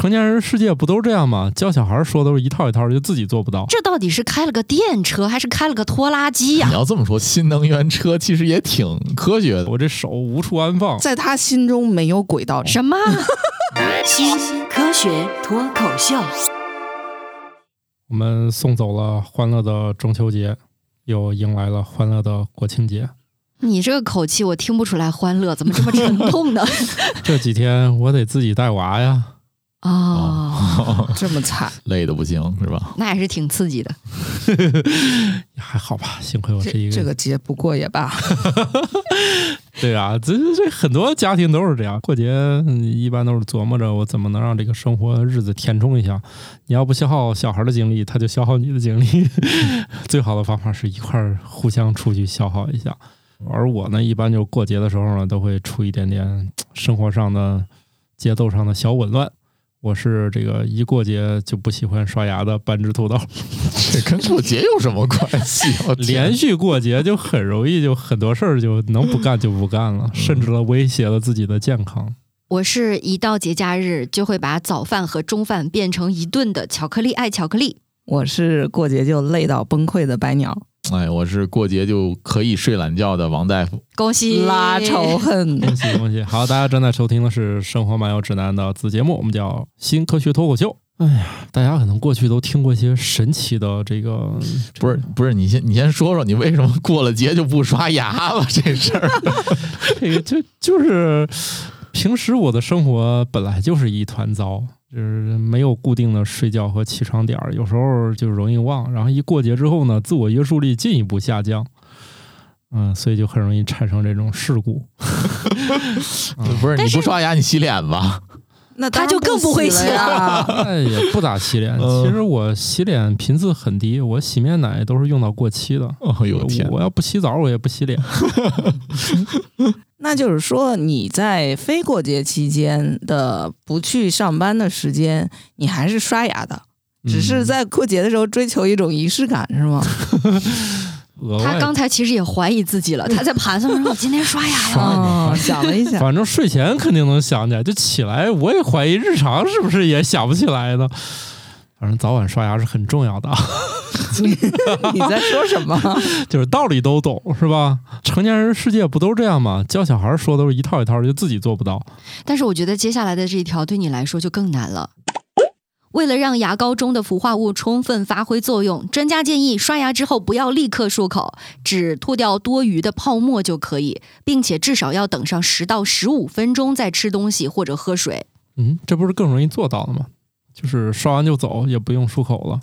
成年人世界不都这样吗？教小孩说都是一套一套，就自己做不到。这到底是开了个电车，还是开了个拖拉机呀、你要这么说，新能源车其实也挺科学的。我这手无处安放。在他心中没有轨道。什么？新科学脱口秀，我们送走了欢乐的中秋节，又迎来了欢乐的国庆节。你这个口气我听不出来欢乐，怎么这么沉痛呢？这几天我得自己带娃呀，哦，这么惨，累的不行是吧？那还是挺刺激的。还好吧，幸亏我是一个这这个节不过也罢。对啊，这这很多家庭都是这样，过节嗯一般都是琢磨着我怎么能让这个生活日子填充一下。你要不消耗小孩的精力，他就消耗你的精力。最好的方法是一块儿互相出去消耗一下。而我呢，一般就过节的时候呢，都会出一点点生活上的节奏上的小紊乱。我是这个一过节就不喜欢刷牙的半只土豆，这跟过节有什么关系？我连续过节就很容易就很多事儿就能不干就不干了，甚至了威胁了自己的健康。我是一到节假日就会把早饭和中饭变成一顿的巧克力爱巧克力。我是过节就累到崩溃的白鸟，哎，我是过节就可以睡懒觉的王大夫。恭喜拉仇恨。恭喜恭喜！好，大家正在收听的是《生活漫游指南》的子节目，我们叫新科学脱口秀。哎呀，大家可能过去都听过一些神奇的这个，不是不是，你先你先说说你为什么过了节就不刷牙了这事儿？这个就就是平时我的生活本来就是一团糟，就是没有固定的睡觉和起床点儿，有时候就容易忘，然后一过节之后呢，自我约束力进一步下降。嗯，所以就很容易产生这种事故。不是你不刷牙你洗脸吧？那他就更不会洗了呀。哎，也不咋洗脸。嗯其实我洗脸频次很低，我洗面奶都是用到过期的。哦呦天！我要不洗澡，我也不洗脸。那就是说，你在非过节期间的不去上班的时间，你还是刷牙的，只是在过节的时候追求一种仪式感，是吗？他刚才其实也怀疑自己了，他在盘算说：“我今天刷牙了。哦，想了一下，反正睡前肯定能想起来，就起来我也怀疑日常是不是也想不起来呢。反正早晚刷牙是很重要的，你在说什么？就是道理都懂，是吧？成年人世界不都这样吗？教小孩说都是一套一套，就自己做不到。”但是我觉得接下来的这一条对你来说就更难了。为了让牙膏中的氟化物充分发挥作用，专家建议刷牙之后不要立刻漱口，只吐掉多余的泡沫就可以，并且至少要等上十到十五分钟再吃东西或者喝水。嗯，这不是更容易做到了吗？就是刷完就走，也不用漱口了，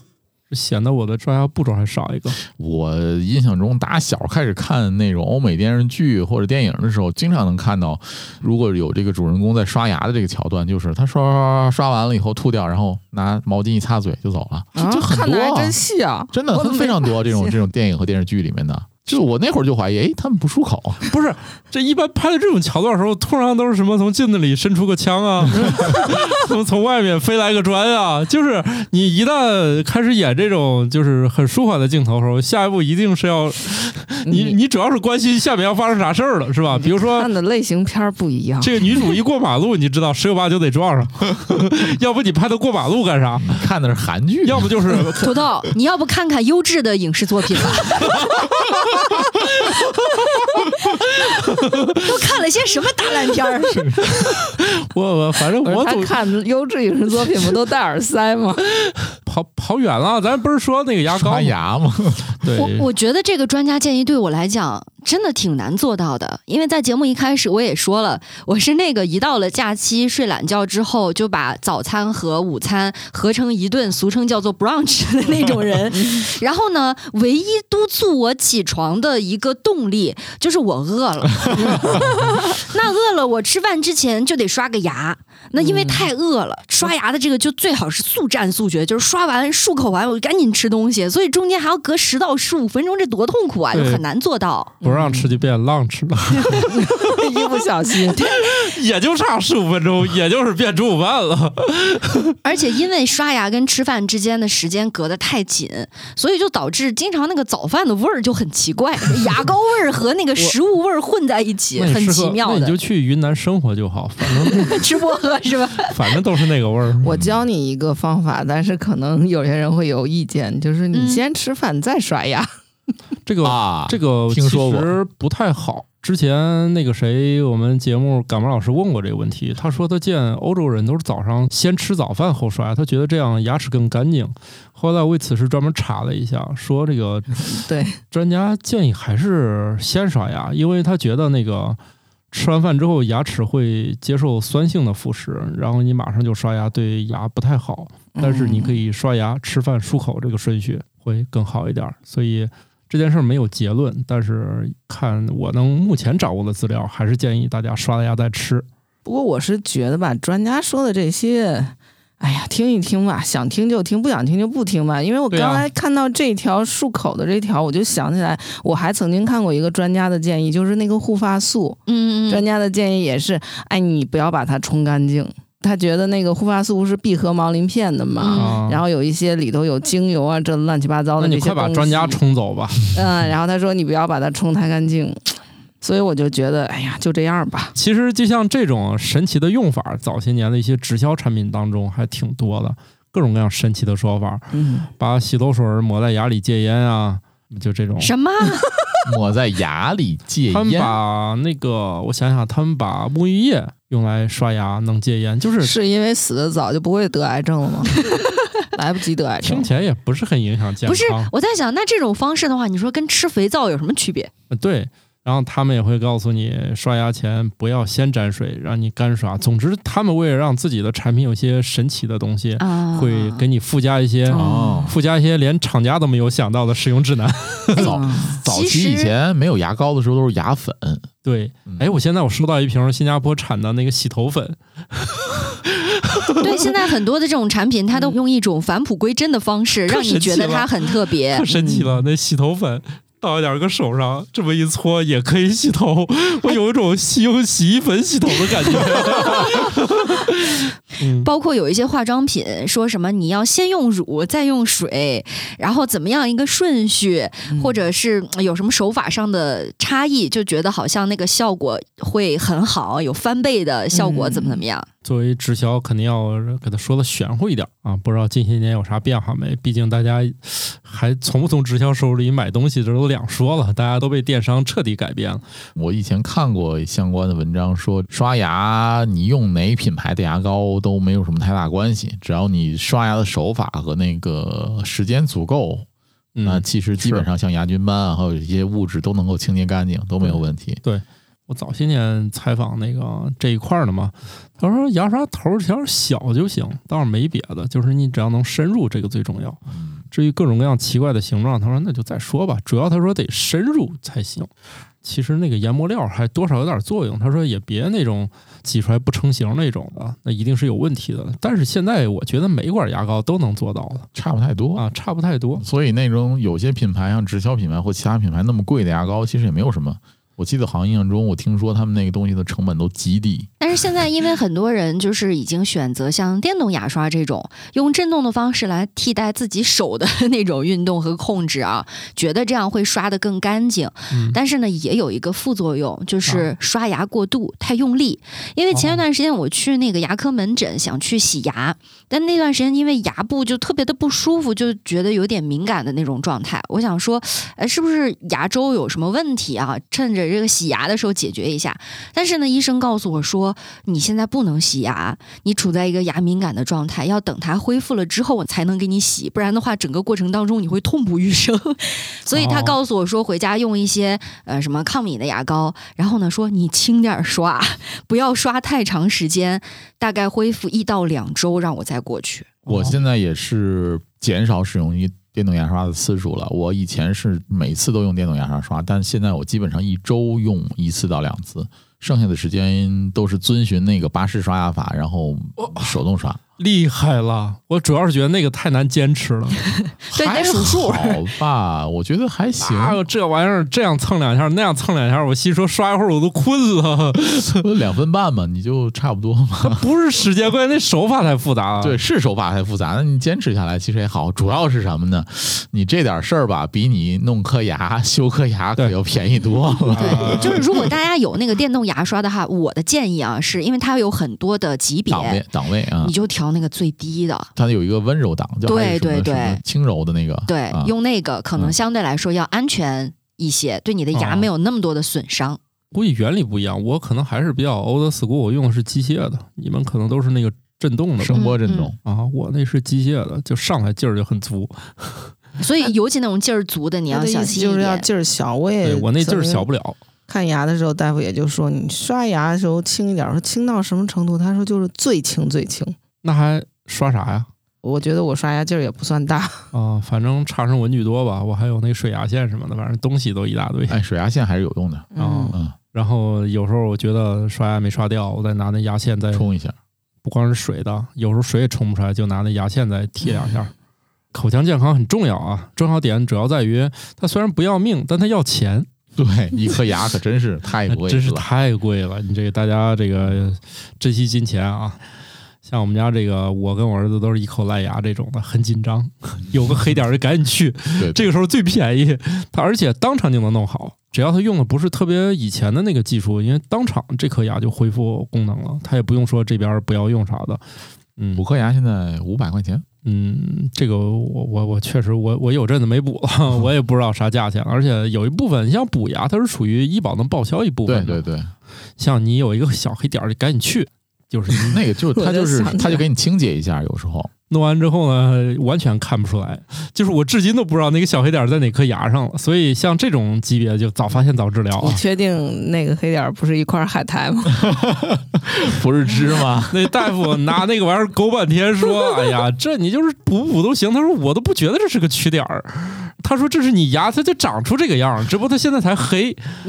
显得我的刷牙步骤还少一个。我印象中，打小开始看那种欧美电视剧或者电影的时候，经常能看到，如果有这个主人公在刷牙的这个桥段，就是他刷刷刷刷完了以后吐掉，然后拿毛巾一擦嘴就走了，啊这很多、啊看的还真，细啊，真的非常多这种这种电影和电视剧里面的。就我那会儿就怀疑，哎，他们不出口，不是，这一般拍的这种桥段的时候，通常都是什么从镜子里伸出个枪啊，从从外面飞来个砖啊。就是你一旦开始演这种就是很舒缓的镜头的时候，下一步一定是要你你主要是关心下面要发生啥事儿了，是吧？比如说看的类型片儿不一样。这个女主一过马路，你知道十有八九得撞上，要不你拍她过马路干啥？看的是韩剧，要不就是土豆，你要不看看优质的影视作品吧？都看了些什么大烂片儿？我我反正我总看优质影视作品不都戴耳塞吗？跑跑远了，咱不是说那个牙膏刷牙吗，对，我我觉得这个专家建议对我来讲真的挺难做到的，因为在节目一开始我也说了，我是那个一到了假期睡懒觉之后就把早餐和午餐合成一顿，俗称叫做 brunch 的那种人。然后呢，唯一督促我起床的一个动力就是我饿了。那饿了，我吃饭之前就得刷个牙。那因为太饿了，刷牙的这个就最好是速战速决，就是刷完漱口完我就赶紧吃东西，所以中间还要隔十到十五分钟，这多痛苦啊，就很难做到。不让吃就变浪吃了，一不小心，也就差十五分钟，也就是变中午饭了。而且因为刷牙跟吃饭之间的时间隔得太紧，所以就导致经常那个早饭的味儿就很奇怪，牙膏味儿和那个食物味儿混在一起，很奇妙的那你就。去云南生活就好，反正 吃薄荷是吧？反正都是那个味儿。我教你一个方法，但是可能有些人会有意见，就是你嗯先吃饭再刷牙。这个啊，这个其实不太好。之前那个谁，我们节目感冒老师问过这个问题，他说他见欧洲人都是早上先吃早饭后刷牙，他觉得这样牙齿更干净。后来为此事专门查了一下，说这个 对，专家建议还是先刷牙，因为他觉得那个吃完饭之后牙齿会接受酸性的腐蚀，然后你马上就刷牙对牙不太好。但是你可以，以刷牙、吃饭、漱口这个顺序会更好一点儿。所以这件事儿没有结论，但是看我能目前掌握的资料，还是建议大家刷了牙再吃。不过我是觉得吧，专家说的这些。哎呀，听一听吧，想听就听，不想听就不听吧。因为我刚才看到这条漱口的这条，我就想起来，我还曾经看过一个专家的建议，就是那个护发素，嗯嗯专家的建议也是，哎，你不要把它冲干净。他觉得那个护发素是闭合毛鳞片的嘛，然后有一些里头有精油啊，这乱七八糟的那你。快把专家冲走吧。嗯，然后他说你不要把它冲太干净，所以我就觉得，哎呀，就这样吧。其实就像这种神奇的用法，早些年的一些直销产品当中还挺多的，各种各样神奇的说法，嗯，把洗头水抹在牙里戒烟啊，就这种。什么？抹在牙里戒烟他们烟，把那个，我想想，他们把沐浴液用来刷牙能戒烟，就是是因为死的早就不会得癌症了吗？来不及得癌症听。起来也不是很影响健康。不是，我在想，那这种方式的话，你说跟吃肥皂有什么区别？呃对，然后他们也会告诉你，刷牙前不要先沾水，让你干刷。总之，他们为了让自己的产品有些神奇的东西，啊，会给你附加一些。哦附加一些连厂家都没有想到的使用指南。早早期以前没有牙膏的时候都是牙粉，对嗯，哎，我现在我收到一瓶新加坡产的那个洗头粉，对，现在很多的这种产品，它都用一种返璞归真的方式，让你觉得它很特别太。神奇了，那洗头粉。倒一点搁手上，这么一搓也可以洗头，我有一种洗用洗衣粉洗头的感觉。嗯，包括有一些化妆品，说什么你要先用乳，再用水，然后怎么样一个顺序，或者是呃有什么手法上的差异，就觉得好像那个效果会很好，有翻倍的效果，嗯怎么怎么样？作为直销，肯定要给他说的玄乎一点啊！不知道近些年有啥变化没？毕竟大家还从不从直销手里买东西，这都两说了。大家都被电商彻底改变了。我以前看过相关的文章，说刷牙你用哪品牌的牙膏都没有什么太大关系，只要你刷牙的手法和那个时间足够，那嗯，其实基本上像牙菌斑啊，还有一些物质都能够清洁干净，都没有问题。对我早些年采访那个这一块儿的嘛，他说牙刷头条小就行，倒是没别的，就是你只要能深入，这个最重要。至于各种各样奇怪的形状，他说那就再说吧，主要他说得深入才行。其实那个研磨料还多少有点作用，他说也别那种挤出来不成形那种的，那一定是有问题的。但是现在我觉得每一管牙膏都能做到的差不太多。啊，差不太多。所以那种有些品牌像直销品牌或其他品牌那么贵的牙膏，其实也没有什么。我记得好像印象中，我听说他们那个东西的成本都极低。但是现在，因为很多人就是已经选择像电动牙刷这种用震动的方式来替代自己手的 那种运动和控制啊，觉得这样会刷得更干净。嗯，但是呢，也有一个副作用，就是刷牙过度、太用力。因为前一段时间我去那个牙科门诊，想去洗牙，但那段时间因为牙部就特别的不舒服，就觉得有点敏感的那种状态。我想说，哎，是不是牙周有什么问题啊？趁着这个洗牙的时候解决一下。但是呢，医生告诉我说，你现在不能洗牙，你处在一个牙敏感的状态，要等它恢复了之后我才能给你洗，不然的话，整个过程当中你会痛不欲生。所以他哦告诉我说，回家用一些呃什么抗敏的牙膏，然后呢说你轻点儿刷，不要刷太长时间，大概恢复一到两周，让我再过去。我现在也是减少使用一电动牙刷的次数了。我以前是每次都用电动牙刷刷，但现在我基本上一周用一次到两次，剩下的时间都是遵循那个巴氏刷牙法，然后手动刷。厉害了！我主要是觉得那个太难坚持了。对还得数数好吧？我觉得还行。还 有这玩意儿这样蹭两下，那样蹭两下，我心说刷一会儿我都困了。两分半嘛，你就差不多嘛。不是时间关键，那手法太复杂了。对，是手法太复杂，那你坚持下来其实也好。主要是什么呢？你这点事儿吧，比你弄颗牙、修颗牙可要便宜多了。对，就是如果大家有那个电动牙刷的话，我的建议啊，是因为它有很多的级别，档位档位啊你，就调那个最低的。它有一个温柔档，叫对对对轻柔的那个，对，啊用那个可能嗯相对来说要安全一些，对你的牙哦没有那么多的损伤。估计原理不一样，我可能还是比较 old school，我用的是机械的，你们可能都是那个震动的声波震动。啊，我那是机械的，就上来劲儿就很足。所以尤其那种劲儿足的，你要小心就是要心一点。劲儿小。我也对我那劲儿小不了，看牙的时候，大夫也就说你刷牙的时候轻一点。我说轻到什么程度？他说就是最轻最轻。那还刷啥呀？我觉得我刷牙劲儿也不算大，啊，反正差生文具多吧，我还有那水牙线什么的，反正东西都一大堆。哎，水牙线还是有用的，啊嗯，然后有时候我觉得刷牙没刷掉，我再拿那牙线再冲一下。不光是水的，有时候水也冲不出来，就拿那牙线再贴两下。口腔健康很重要啊，重要点主要在于它虽然不要命，但它要钱，对，一颗牙可真是太 贵了，真是太贵了。你这个大家这个珍惜金钱啊。像我们家这个，我跟我儿子都是一口烂牙这种的，很紧张，有个黑点儿就赶紧去，这个时候最便宜，他而且当场就能弄好，只要他用的不是特别以前的那个技术，因为当场这颗牙就恢复功能了，他也不用说这边不要用啥的。嗯补颗牙现在五百块钱，嗯，这个我我我确实我我有阵子没补了，我也不知道啥价钱，而且有一部分你像补牙，它是属于医保能报销一部分对，对对，像你有一个小黑点儿，就赶紧去，就是那个就 是他就是他就给你清洁一下，有时候弄完之后呢，完全看不出来，就是我至今都不知道那个小黑点儿在哪颗牙上了。所以像这种级别就早发现早治疗啊。你确定那个黑点儿不是一块海苔吗？不是芝麻，那大夫拿那个玩意儿勾半天，说：“哎呀，这你就是补补都行。”他说：“我都不觉得这是个缺点儿。”他说：“这是你牙，它就长出这个样儿，只不过它现在才黑。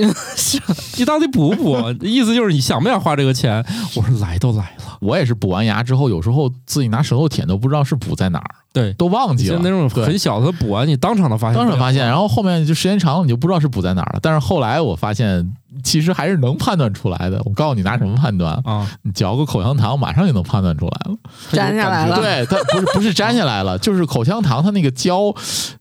你到底补不补？意思就是你想不想花这个钱？”我说：“来都来了，我也是补完牙之后，有时候自己拿舌头舔都不知道是补在哪儿，对，都忘记了。就那种很小的补完，你当场都发现，当场发现，然后后面就时间长了，你就不知道是补在哪儿了。但是后来我发现，其实还是能判断出来的。我告诉你拿什么判断？啊，你嚼个口香糖，马上就能判断出来了。粘下来了对，它不是不是粘下来了，就是口香糖它那个胶。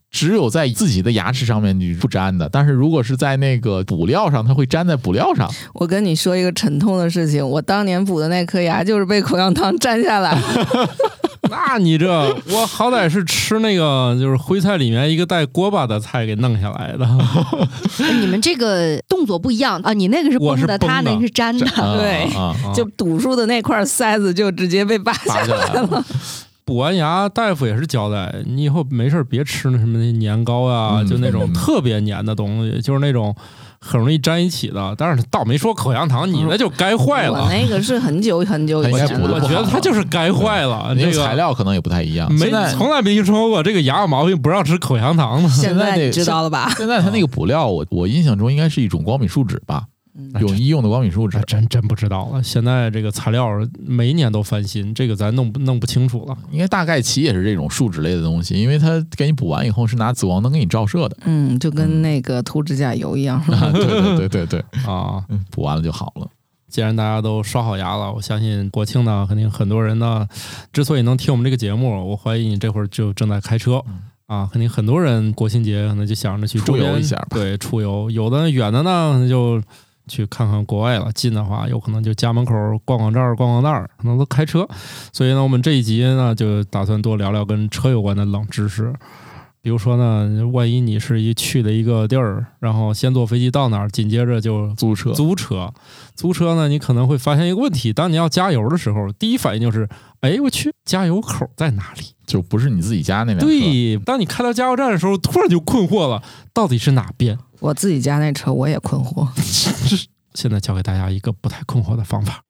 只有在自己的牙齿上面你不粘的，但是如果是在那个补料上，它会粘在补料上。我跟你说一个沉痛的事情，我当年补的那颗牙就是被口香糖粘下来。那你这我好歹是吃那个就是徽菜里面一个带锅巴的菜给弄下来的，你们这个动作不一样啊，你那个是我是绷的，他那个是粘的。啊对啊，啊 就堵住的那块塞子就直接被拔下来了。补完牙，大夫也是交代你以后没事别吃那什么年糕啊，嗯就那种嗯特别粘的东西，就是那种很容易粘一起的。但是倒没说口香糖，你那就该坏了我了。那个是很久很久以前我觉得它就是该坏了。那个这个材料可能也不太一样。没从来没听说过这个牙有毛病不让吃口香糖的。现现在你知道了吧？现在它那个补料，我我印象中应该是一种光敏树脂吧，嗯有医用的光敏树脂这。真真不知道了。现在这个材料每一年都翻新，这个咱弄不弄不清楚了。应该大概其也是这种树脂类的东西，因为它给你补完以后是拿紫光灯给你照射的。嗯，就跟那个涂指甲油一样。啊，对对对对对，啊，嗯补完了就好了。既然大家都刷好牙了，我相信国庆呢，肯定很多人呢，之所以能听我们这个节目，我怀疑你这会儿就正在开车。啊，肯定很多人国庆节可能就想着去周出游一下吧对，出游。有的远的呢，就去看看国外了；近的话，有可能就家门口逛逛这儿、逛逛那儿，可能都开车。所以呢，我们这一集呢，就打算多聊聊跟车有关的冷知识。比如说呢，万一你是一去的一个地儿，然后先坐飞机到那儿，紧接着就租车租车，租车呢，你可能会发现一个问题：当你要加油的时候，第一反应就是，哎，我去，加油口在哪里？就不是你自己家那边。对，当你开到加油站的时候，突然就困惑了，到底是哪边？我自己家那车我也困惑。现在教给大家一个不太困惑的方法。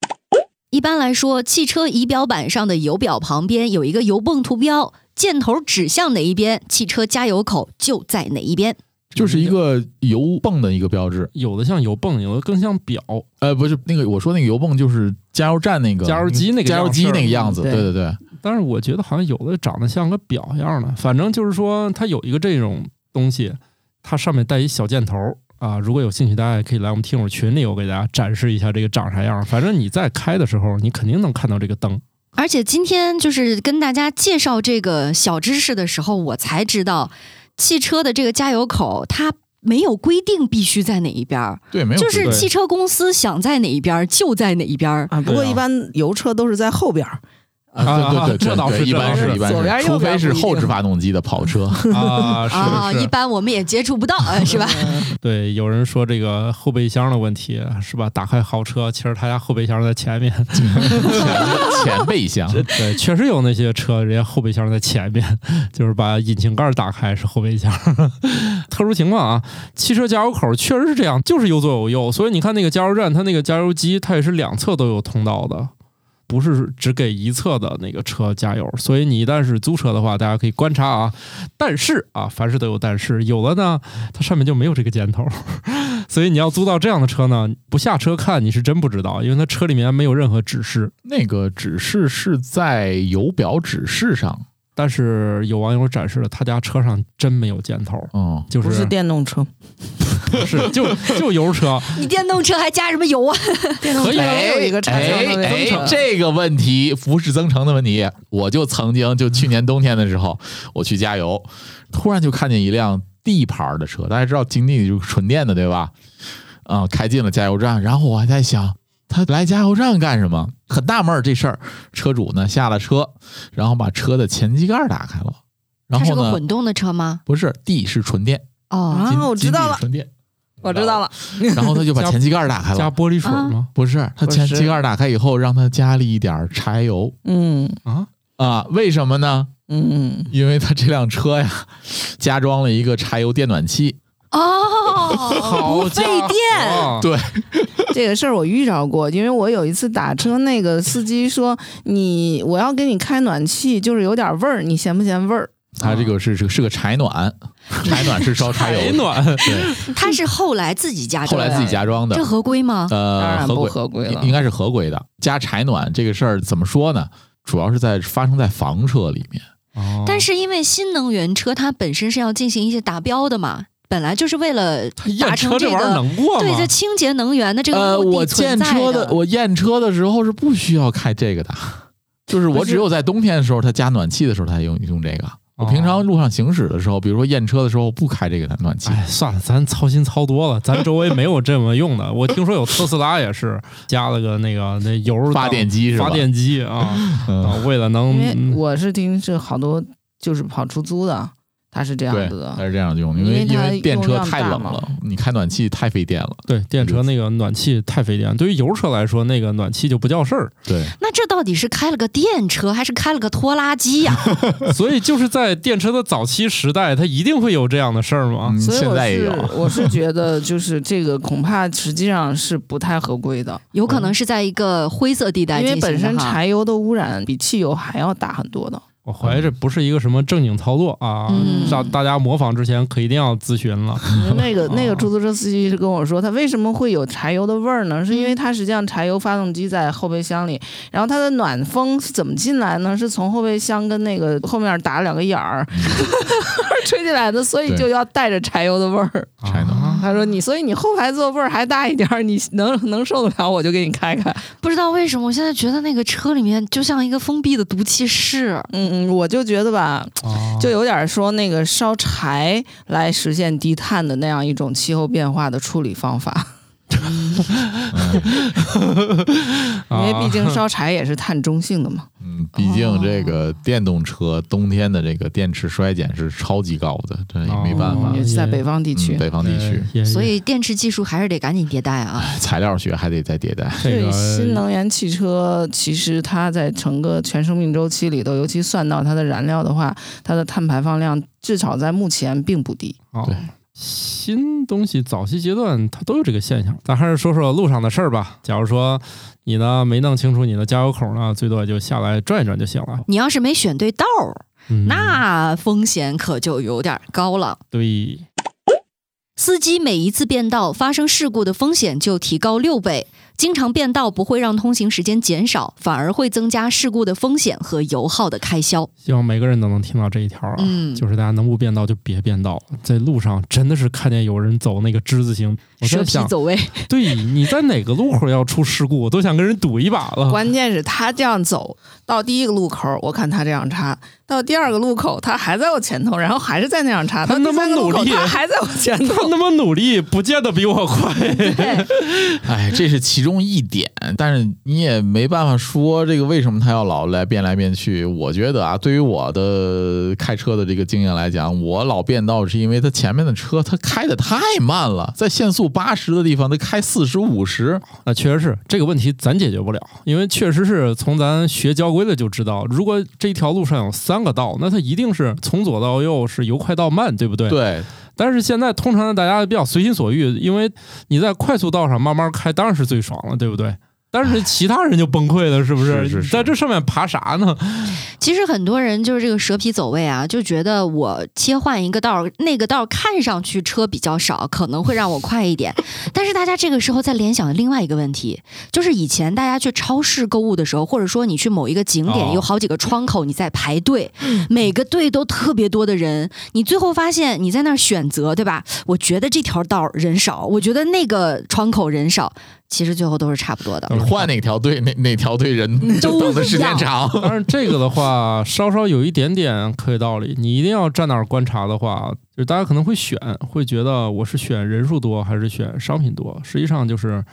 一般来说，汽车仪表板上的油表旁边有一个油泵图标，箭头指向哪一边，汽车加油口就在哪一边。就是一个油泵的一个标志。有的像油泵，有的更像表。呃，不是那个，我说那个油泵就是加油站那个加油机那个加油机那个样子。对对对对，但是我觉得好像有的长得像个表样的，反正就是说它有一个这种东西，它上面带一小箭头啊。如果有兴趣，大家也可以来我们听友群里，我给大家展示一下这个长啥样。反正你在开的时候，你肯定能看到这个灯。而且今天就是跟大家介绍这个小知识的时候，我才知道汽车的这个加油口它没有规定必须在哪一边儿，对，没有就是汽车公司想在哪一边儿就在哪一边儿。啊，不过一般油车都是在后边儿，啊，对对对，这倒是一般是是一般是，除非是后置发动机的跑车，啊，啊，是是一般我们也接触不到，呃 是吧？对，有人说这个后备箱的问题是吧？打开豪车，其实他家后备箱在前面。前前备箱。对，确实有那些车，人家后备箱在前面，就是把引擎盖打开是后备箱。特殊情况啊，汽车加油口确实是这样，就是有左有右，所以你看那个加油站，它那个加油机，它也是两侧都有通道的。不是只给一侧的那个车加油，所以你一旦是租车的话，大家可以观察啊。但是啊，凡事都有但是，有了呢，它上面就没有这个箭头，所以你要租到这样的车呢，不下车看你是真不知道，因为它车里面没有任何指示。那个指示是在油表指示上，但是有网友展示了他家车上真没有箭头，嗯，就是不是电动车，不 是就就油车，你电动车还加什么油啊？电动车可以啊也有一个插销的哎位置哎，这个问题不是增程的问题，我就曾经就去年冬天的时候，我去加油，突然就看见一辆 D 牌的车，大家知道金地就是纯电的对吧？啊、开进了加油站，然后我还在想，他来加油站干什么？很纳闷儿这事儿。车主呢下了车，然后把车的前机盖打开了，然后呢个混动的车吗？不是 D 是纯电，哦，啊我知道了我知道了，然后他就把前机盖打开了。加玻璃水吗？不是，他前机盖打开以后，让他加了一点儿柴油嗯啊，啊？为什么呢？嗯，因为他这辆车呀，加装了一个柴油电暖器。哦，好不费电。对，这个事儿我遇着过，因为我有一次打车，那个司机说你我要给你开暖气，就是有点味儿，你嫌不嫌味儿？它这个是是是个柴暖，柴暖是烧柴油的，柴暖对，他是后来自己加装的，后来自己加装的这，合规吗？当呃，然不合规，合规了应。应该是合规的。加柴暖这个事儿怎么说呢？主要是在发生在房车里面。哦但是因为新能源车它本身是要进行一些达标的嘛，本来就是为了他达成这验车这玩意儿个能过对这？清洁能源的这个呃，我验车的。我验车的时候是不需要开这个的，就是我只有在冬天的时候，它加暖气的时候才用用这个。我平常路上行驶的时候，比如说验车的时候，不开这个暖气。哎，算了，咱操心操多了，咱周围没有这么用的。我听说有特斯拉也是加了个那个那油发电机是吧发电机啊，为了能因为我是听是好多就是跑出租的，他是这样子的，它的。是这样用，因因为因为电车太冷了，你开暖气太费电了。对电车那个暖气太费电，对于油车来说，那个暖气就不叫事儿。对，那这到底是开了个电车还是开了个拖拉机呀 所以就是在电车的早期时代，它一定会有这样的事儿吗？嗯，所以我是现在也有。我是觉得 就是这个恐怕实际上是不太合规的，有可能是在一个灰色地带因为本身柴油的污染比汽油还要大很多的。我怀疑这不是一个什么正经操作啊，嗯让大家模仿之前可一定要咨询了。那个 那个哦出租车司机是跟我说，他为什么会有柴油的味儿呢？是因为它实际上柴油发动机在后备箱里，然后它的暖风是怎么进来呢？是从后备箱跟那个后面打了两个眼儿 吹进来的，所以就要带着柴油的味儿。柴油啊 他说你，所以你后排座味儿还大一点儿，你能能受得了，我就给你开开。不知道为什么，我现在觉得那个车里面就像一个封闭的毒气室。嗯嗯，我就觉得吧，啊就有点说那个烧柴来实现低碳的那样一种气候变化的处理方法，因为毕竟烧柴也是碳中性的嘛。嗯，毕竟这个电动车冬天的这个电池衰减是超级高的，这也没办法哦。也是在北方地区嗯，。北方地区所以电池技术还是得赶紧迭代啊！材料学还得再迭代。这个新能源汽车其实它在整个全生命周期里头，尤其算到它的燃料的话，它的碳排放量至少在目前并不低。哦对新东西早期阶段它都有这个现象。咱还是说说路上的事儿吧。假如说你呢没弄清楚你的加油口呢，最多也就下来转一转就行了。你要是没选对道儿，嗯，那风险可就有点高了。对，司机每一次变道发生事故的风险就提高六倍。经常变道不会让通行时间减少，反而会增加事故的风险和油耗的开销。希望每个人都能听到这一条啊，嗯就是大家能不变道就别变道，在路上真的是看见有人走那个之字形，我蛇在想，皮走位，对，你在哪个路口要出事故，我都想跟人赌一把了。关键是他这样走到第一个路口，我看他这样插；到第二个路口，他还在我前头，然后还是在那样插；他那么努力他还在我前头。他那么努力，不见得比我快。哎，这是其中一点，但是你也没办法说这个为什么他要老来变来变去。我觉得啊，对于我的开车的这个经验来讲，我老变道是因为他前面的车他开的太慢了，在限速八十的地方他开四十五十，那确实是这个问题，咱解决不了，因为确实是从咱学交规的就知道，如果这条路上有三个道，那它一定是从左到右是由快到慢，对不对？。对，但是现在通常大家比较随心所欲，因为你在快速道上慢慢开，当然是最爽了，对不对？但是其他人就崩溃了，是不是是是你在这上面爬啥呢？其实很多人就是这个蛇皮走位啊，就觉得我切换一个道儿，那个道儿看上去车比较少，可能会让我快一点。但是大家这个时候在联想另外一个问题，就是以前大家去超市购物的时候，或者说你去某一个景点哦有好几个窗口，你在排队，每个队都特别多的人，你最后发现你在那儿选择，对吧？我觉得这条道儿人少，我觉得那个窗口人少，其实最后都是差不多的。你换哪条队，哪 哪条队人就 等的时间长。但是，这个的话稍稍有一点点科学道理。你一定要站那儿观察的话，就是大家可能会选，会觉得我是选人数多还是选商品多。实际上就是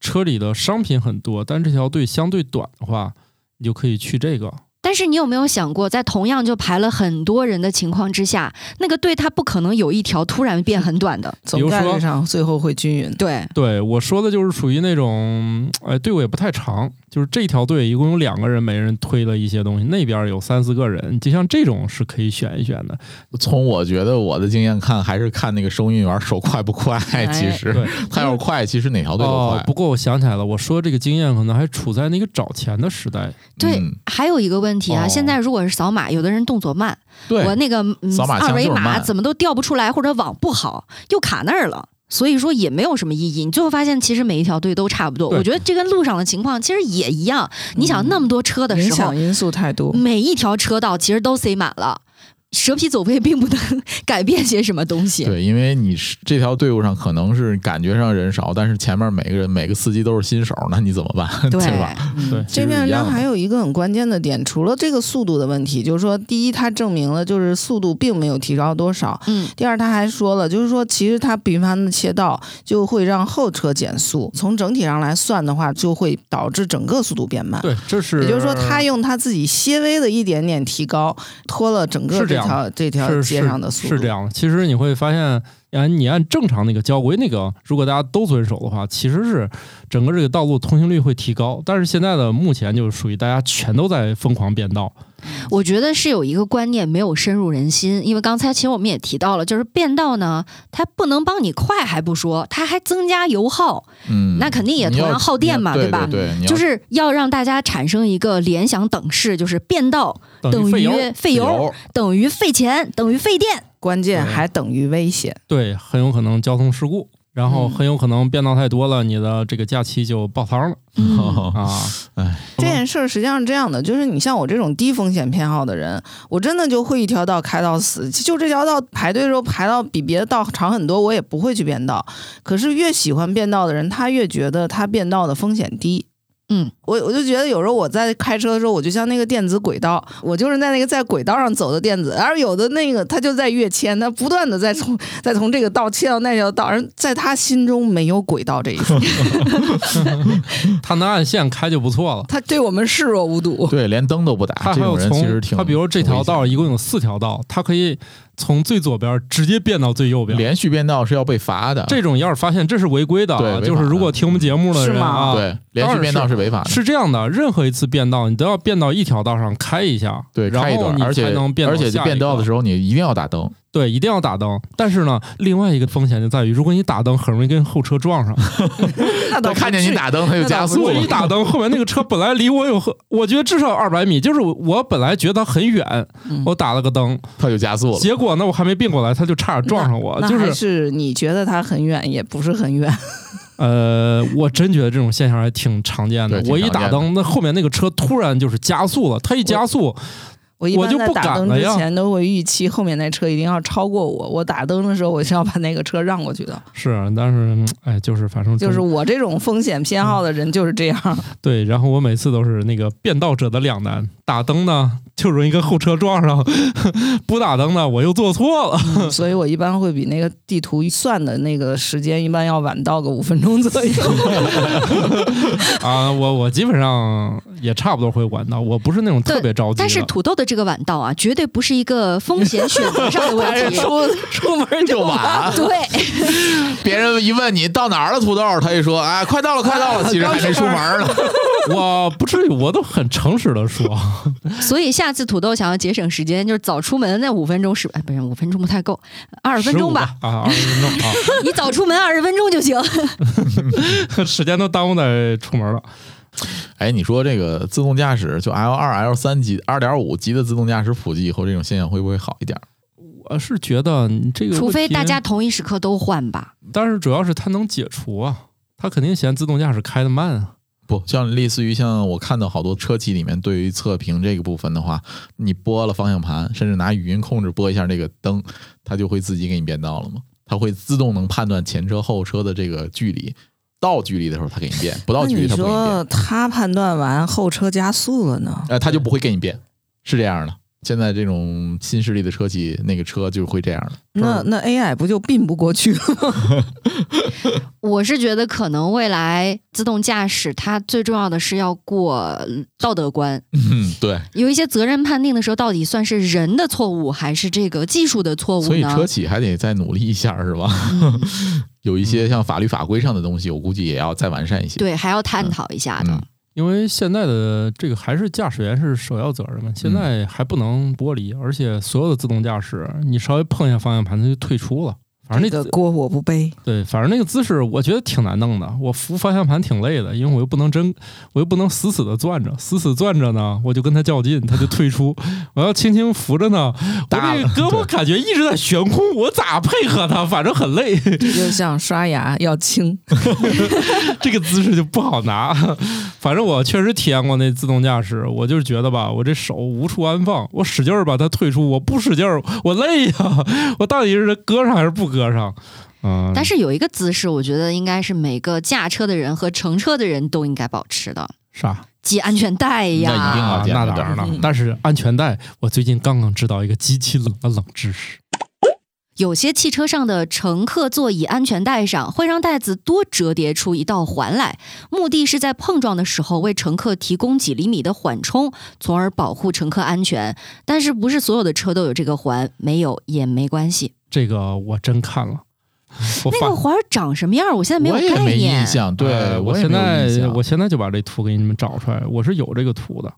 车里的商品很多，但这条队相对短的话，你就可以去这个。但是你有没有想过，在同样就排了很多人的情况之下，那个队它不可能有一条突然变很短的。比如说总概率上最后会均匀。对，对我说的就是属于那种，哎，队伍也不太长，就是这条队一共有两个人，每人推了一些东西，那边有三四个人，就像这种是可以选一选的。从我觉得我的经验看，还是看那个收银员手快不快。其实对他要是快，其实哪条队都快。，哦不过我想起来了，我说这个经验可能还处在那个找钱的时代。对，嗯还有一个问题啊，哦现在如果是扫码，有的人动作慢，对，我那个、嗯、扫码二维码怎么都调不出来，或者网不好，又卡那儿了。所以说也没有什么意义。你最后发现，其实每一条队都差不多。我觉得这跟路上的情况其实也一样。你想那么多车的时候影响，因素太多。每一条车道其实都塞满了，蛇皮走位并不能改变些什么东西。对，因为你是这条队伍上可能是感觉上人少，但是前面每个人每个司机都是新手，那你怎么办？对吧？嗯对这篇文章还有有一个很关键的点，除了这个速度的问题，就是说，第一，它证明了就是速度并没有提高多少；嗯，第二，他还说了，就是说，其实它频繁的切道就会让后车减速，从整体上来算的话，就会导致整个速度变慢。对，这是也就是说，他用他自己些微的一点点提高，拖了整个是这样条这条街上的速度。是这样的。其实你会发现，按你按正常那个交规那个，如果大家都遵守的话，其实是整个这个道路通行率会提高。但是现在的目前就是属于大家全都在疯狂变道，我觉得是有一个观念没有深入人心，因为刚才其实我们也提到了，就是变道呢，它不能帮你快还不说，它还增加油耗，嗯，那肯定也同样耗电嘛，对吧？就是要让大家产生一个联想等式，就是变道等于。费油等于费钱等于费电。关键还等于危险。对，很有可能交通事故，然后嗯很有可能变道太多了，你的这个假期就爆仓了嗯，啊。这件事儿实际上是这样的，就是你像我这种低风险偏好的人，我真的就会一条道开到死，就这条道排队的时候排到比别的道长很多，我也不会去变道。可是越喜欢变道的人，他越觉得他变道的风险低。嗯，我我就觉得有时候我在开车的时候，我就像那个电子轨道，我就是在那个在轨道上走的电子，而有的那个他就在跃迁，他不断的在从在从这个道切到那条道，而在他心中没有轨道这一说 他能按线开就不错了。他对我们视若无睹。对，连灯都不打，他还有从其实挺他比如这条道一共有四条道，他可以从最左边直接变到最右边。连续变道是要被罚的。这种要是发现这是违规的就是如果听我们节目的人啊，对连续变道是违法的。是这样的，任何一次变道你都要变到一条道上开一下，对，然开一段，后你才而且能变到而且变道的时候你一定要打灯，对，一定要打灯。但是呢，另外一个风险就在于，如果你打灯，很容易跟后车撞上。那看见你打灯他就加速了我一。打灯，后面那个车本来离我有很，我觉得至少二百米，就是我本来觉得很远，嗯我打了个灯，他就加速了。结果呢，我还没并过来，他就差点撞上我，就是是你觉得它很远，也不是很远。呃，我真觉得这种现象还挺常见的我一打灯，那后面那个车突然就是加速了，它一加速，我一般我就不在打灯之前都会预期后面那车一定要超过我，我打灯的时候我是要把那个车让过去的。是，但是嗯哎，就是反正就是我这种风险偏好的人就是这样。对，然后我每次都是那个变道者的两难，打灯呢就容易跟后车撞上，不打灯呢我又做错了。所以我一般会比那个地图算的那个时间一般要晚到个五分钟左右。啊，我我基本上也差不多会晚到，我不是那种特别着急的。但是土豆的这个晚到啊，绝对不是一个风险选择上的问题。出出门就就晚对，别人一问你到哪儿了，土豆，他一说，哎，快到了，快到了，其实还没出门呢。我不至于，我都很诚实的说，所以下次土豆想要节省时间，就是早出门那五分钟是，哎，不是五分钟不太够，二十分钟吧。啊，二十分钟啊，你早出门二十分钟就行。时间都耽误在出门了。哎，你说这个自动驾驶，就 L 二、L 三级、二点五级的自动驾驶普及以后，这种现象会不会好一点？我是觉得这个，除非大家，同一时刻都换吧。但是主要是它能解除啊，它肯定嫌自动驾驶开的慢啊。不像类似于像我看到好多车企里面对于测评这个部分的话，你拨了方向盘，甚至拿语音控制拨一下这个灯，它就会自己给你变道了吗？它会自动能判断前车后车的这个距离，到距离的时候他给你变，不到距离他不给你变，说他判断完后车加速了呢？呃，他就不会给你变，是这样的。现在这种新势力的车企，那个车就会这样的。那那 AI 不就并不过去了吗？我是觉得可能未来自动驾驶它最重要的是要过道德关，嗯，对，有一些责任判定的时候，到底算是人的错误还是这个技术的错误呢所以车？企还得再努力一下，是吧？有一些像法律法规上的东西，我估计也要再完善一些。对，还要探讨一下的。嗯因为现在的这个还是驾驶员是首要责任嘛，现在还不能剥离，而且所有的自动驾驶，你稍微碰一下方向盘，它就退出了。反正那这个锅我不背。对，反正那个姿势我觉得挺难弄的，我扶方向盘挺累的，因为我又不能真，我又不能死死的攥着，死死攥着呢，我就跟他较劲，他就退出。我要轻轻扶着呢，我这个胳膊感觉一直在悬空，我咋配合他？反正很累，这就像刷牙要轻，这个姿势就不好拿。反正我确实体验过那自动驾驶，我就是觉得吧，我这手无处安放，我使劲儿把它退出，我不使劲儿，我累呀，我到底是搁上还是不搁上？嗯，但是有一个姿势，我觉得应该是每个驾车的人和乘车的人都应该保持的，啥？系安全带那一定那当然了嗯。但是安全带，我最近刚刚知道一个极其冷的冷知识。有些汽车上的乘客座椅安全带上会让带子多折叠出一道环来，目的是在碰撞的时候为乘客提供几厘米的缓冲，从而保护乘客安全。但是不是所有的车都有这个环，没有也没关系。这个我真看了，那个环儿长什么样儿？我现在没有我也没印。象，对呃我现在我现在就把这图给你们找出来，我是有这个图的。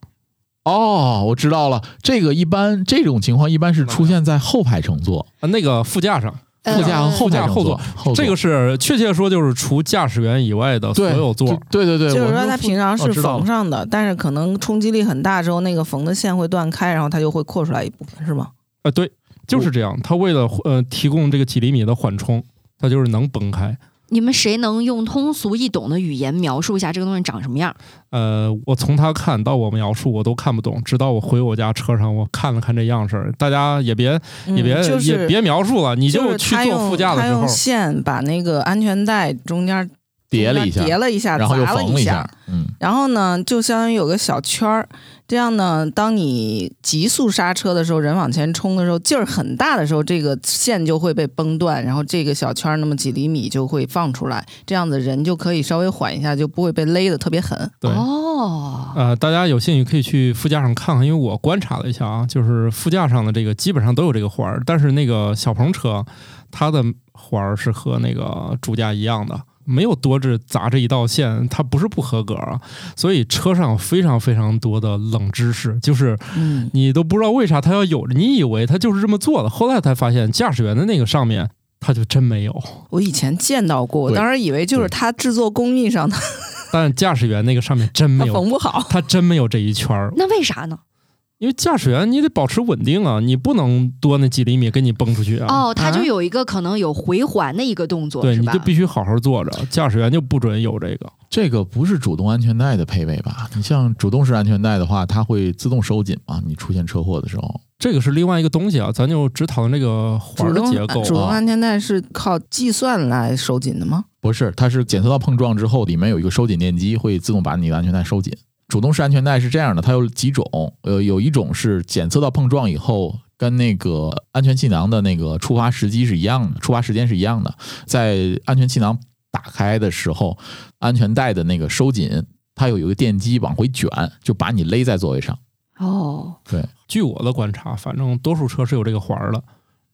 哦，我知道了，这个一般这种情况一般是出现在后排乘坐、啊，那个副驾上，副驾后驾后座，这个是确切说就是除驾驶员以外的所有座。对对对，就是说它平常是缝上的，但是可能冲击力很大之后，那个缝的线会断开，然后它就会扩出来一部分，是吗？啊，对，就是这样。它为了呃提供这个几厘米的缓冲，它就是能崩开。你们谁能用通俗易懂的语言描述一下这个东西长什么样？呃，我从他看到我描述我都看不懂，直到我回我家车上，我看了看这样式儿。大家也别也别、嗯就是也别描述了，你就去坐副驾的时候，线把那个安全带中间叠了一下，叠了一下，然后又缝了一下，嗯，然后呢，就相当于有个小圈儿，这样呢，当你急速刹车的时候，人往前冲的时候，劲儿很大的时候，这个线就会被崩断，然后这个小圈儿那么几厘米就会放出来，这样子人就可以稍微缓一下，就不会被勒得特别狠。对。哦，呃，大家有兴趣可以去副驾上看看，因为我观察了一下啊，就是副驾上的这个基本上都有这个环儿，但是那个小鹏车它的环儿是和那个主驾一样的，没有多这砸这一道线，它不是不合格啊。所以车上非常非常多的冷知识，就是嗯，你都不知道为啥它要有，你以为它就是这么做的，后来才发现驾驶员的那个上面它就真没有，我以前见到过，我当时以为就是他制作工艺上的，但驾驶员那个上面真没有，缝不好。它真没有这一圈儿。那为啥呢？因为驾驶员你得保持稳定啊，你不能多那几厘米给你崩出去啊。哦，它就啊有一个可能有回环的一个动作，对，你就？必须好好坐着，驾驶员就不准有这个。这个不是主动安全带的配备吧？你像主动式安全带的话，它会自动收紧嘛？你出现车祸的时候，这个是另外一个东西啊，咱就只讨论这个环儿的结构主动啊。安全带是靠计算来收紧的吗？不是，它是检测到碰撞之后，里面有一个收紧电机，会自动把你的安全带收紧。主动式安全带是这样的，它有几种，呃，有一种是检测到碰撞以后，跟那个安全气囊的那个触发时机是一样的，触发时间是一样的。在安全气囊打开的时候，安全带的那个收紧，它有一个电机往回卷，就把你勒在座位上。哦，对据我的观察，反正多数车是有这个环儿的。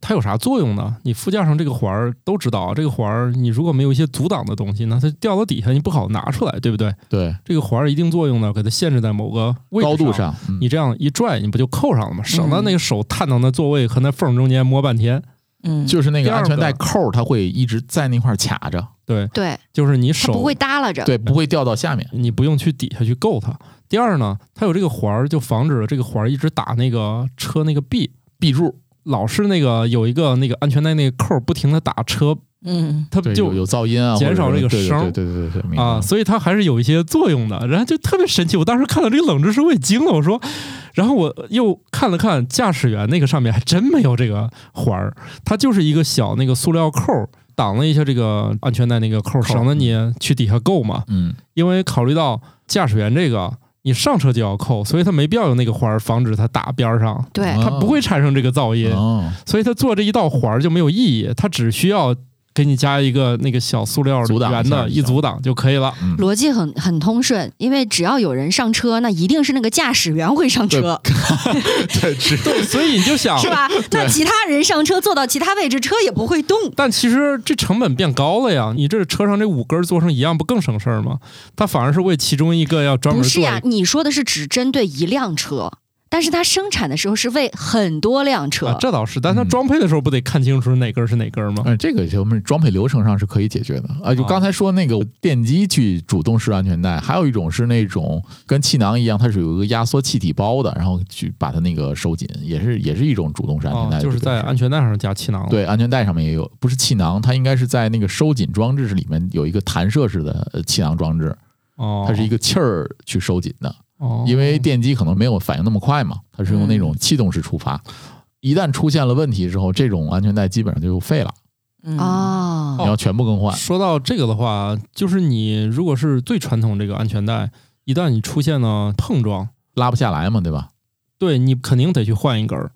它有啥作用呢？你副驾上这个环儿都知道，这个环儿你如果没有一些阻挡的东西，那它掉到底下你不好拿出来，对不对？对，这个环儿一定作用呢，给它限制在某个位高度，上，嗯你这样一拽，你不就扣上了吗？省得那个手探到那座位和那缝中间摸半天。嗯，就是那个安全带扣儿，它会一直在那块儿卡着，对，对，就是你手不会耷拉着。对，不会掉到下面。你不用去底下去够它。第二呢，它有这个环儿，就防止了这个环儿一直打那个车那个壁壁柱，老是那个有一个那个安全带那个扣不停的打车，嗯，对，它就有有噪音啊，减少这个声对对对对啊，所以它还是有一些作用的。然后就特别神奇，我当时看到这个冷知识我也惊了，我说，然后我又看了看驾驶员那个上面还真没有这个环儿，它就是一个小那个塑料扣挡了一下这个安全带那个扣，扣省得你去底下够嘛。嗯，因为考虑到驾驶员这个。你上车就要扣，所以它没必要有那个环儿，防止它打边儿上，对，啊它不会产生这个噪音。哦，所以它做这一道环儿就没有意义，它只需要给你加一个那个小塑料阻圆的一阻挡就可以了。嗯，逻辑很很通顺，因为只要有人上车，那一定是那个驾驶员会上车，对，是 对，所以你就想是？吧？那其他人上车坐到其他位置，车也不会动。但其实这成本变高了呀，你这车上这五根儿做成一样，不更省事儿吗？它反而是为其中一个要专门做不是呀，你说的是只针对一辆车，但是它生产的时候是为很多辆车。啊，这倒是，但它嗯装配的时候不得看清楚哪根儿是哪根儿吗？嗯，这个我们装配流程上是可以解决的啊。就哦刚才说那个电机去主动式安全带，还有一种是那种跟气囊一样，它是有一个压缩气体包的，然后去把它那个收紧，也是也是一种主动式安全带，就是在安全带上加气囊。，对安全带上面也有，不是气囊，它应该是在那个收紧装置里面有一个弹射式的呃气囊装置，哦，它是一个气儿去收紧的。哦，因为电机可能没有反应那么快嘛，它是用那种气动式触发。一旦出现了问题之后，这种安全带基本上就废了，嗯，哦你要全部更换。说到这个的话，就是你如果是最传统这个安全带，一旦你出现了碰撞，拉不下来嘛，对吧？对你肯定得去换一根儿。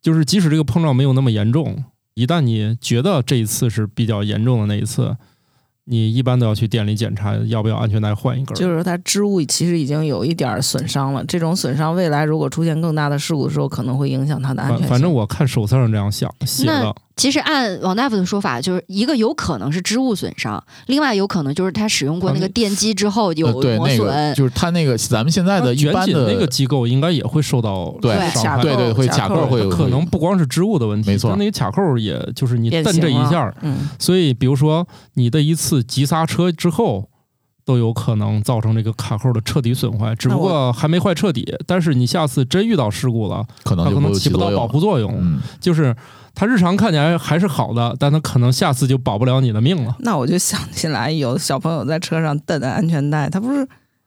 就是即使这个碰撞没有那么严重，一旦你觉得这一次是比较严重的那一次，你一般都要去店里检查要不要安全带换一根儿。就是说它织物其实已经有一点儿损伤了。这种损伤未来如果出现更大的事故的时候，可能会影响它的安全。反反正我看手册上这样想写那的，其实按王大夫的说法，就是一个有可能是织物损伤，另外有可能就是他使用过那个电机之后有呃对，磨那个损。就是它那个咱们现在的一般的那个机构应该也会受到对伤害。对对会卡扣会有可能不光是织物的问题，没错那个卡扣也就是你变蹬这一下，嗯，所以比如说你的一次急刹车之后。都有可能造成这个卡扣的彻底损坏，只不过还没坏彻底。但是你下次真遇到事故了，可能它可能起不到保护作用。嗯，就是它日常看起来还是好的，但它可能下次就保不了你的命了。那我就想起来，有小朋友在车上蹬的安全带，他不是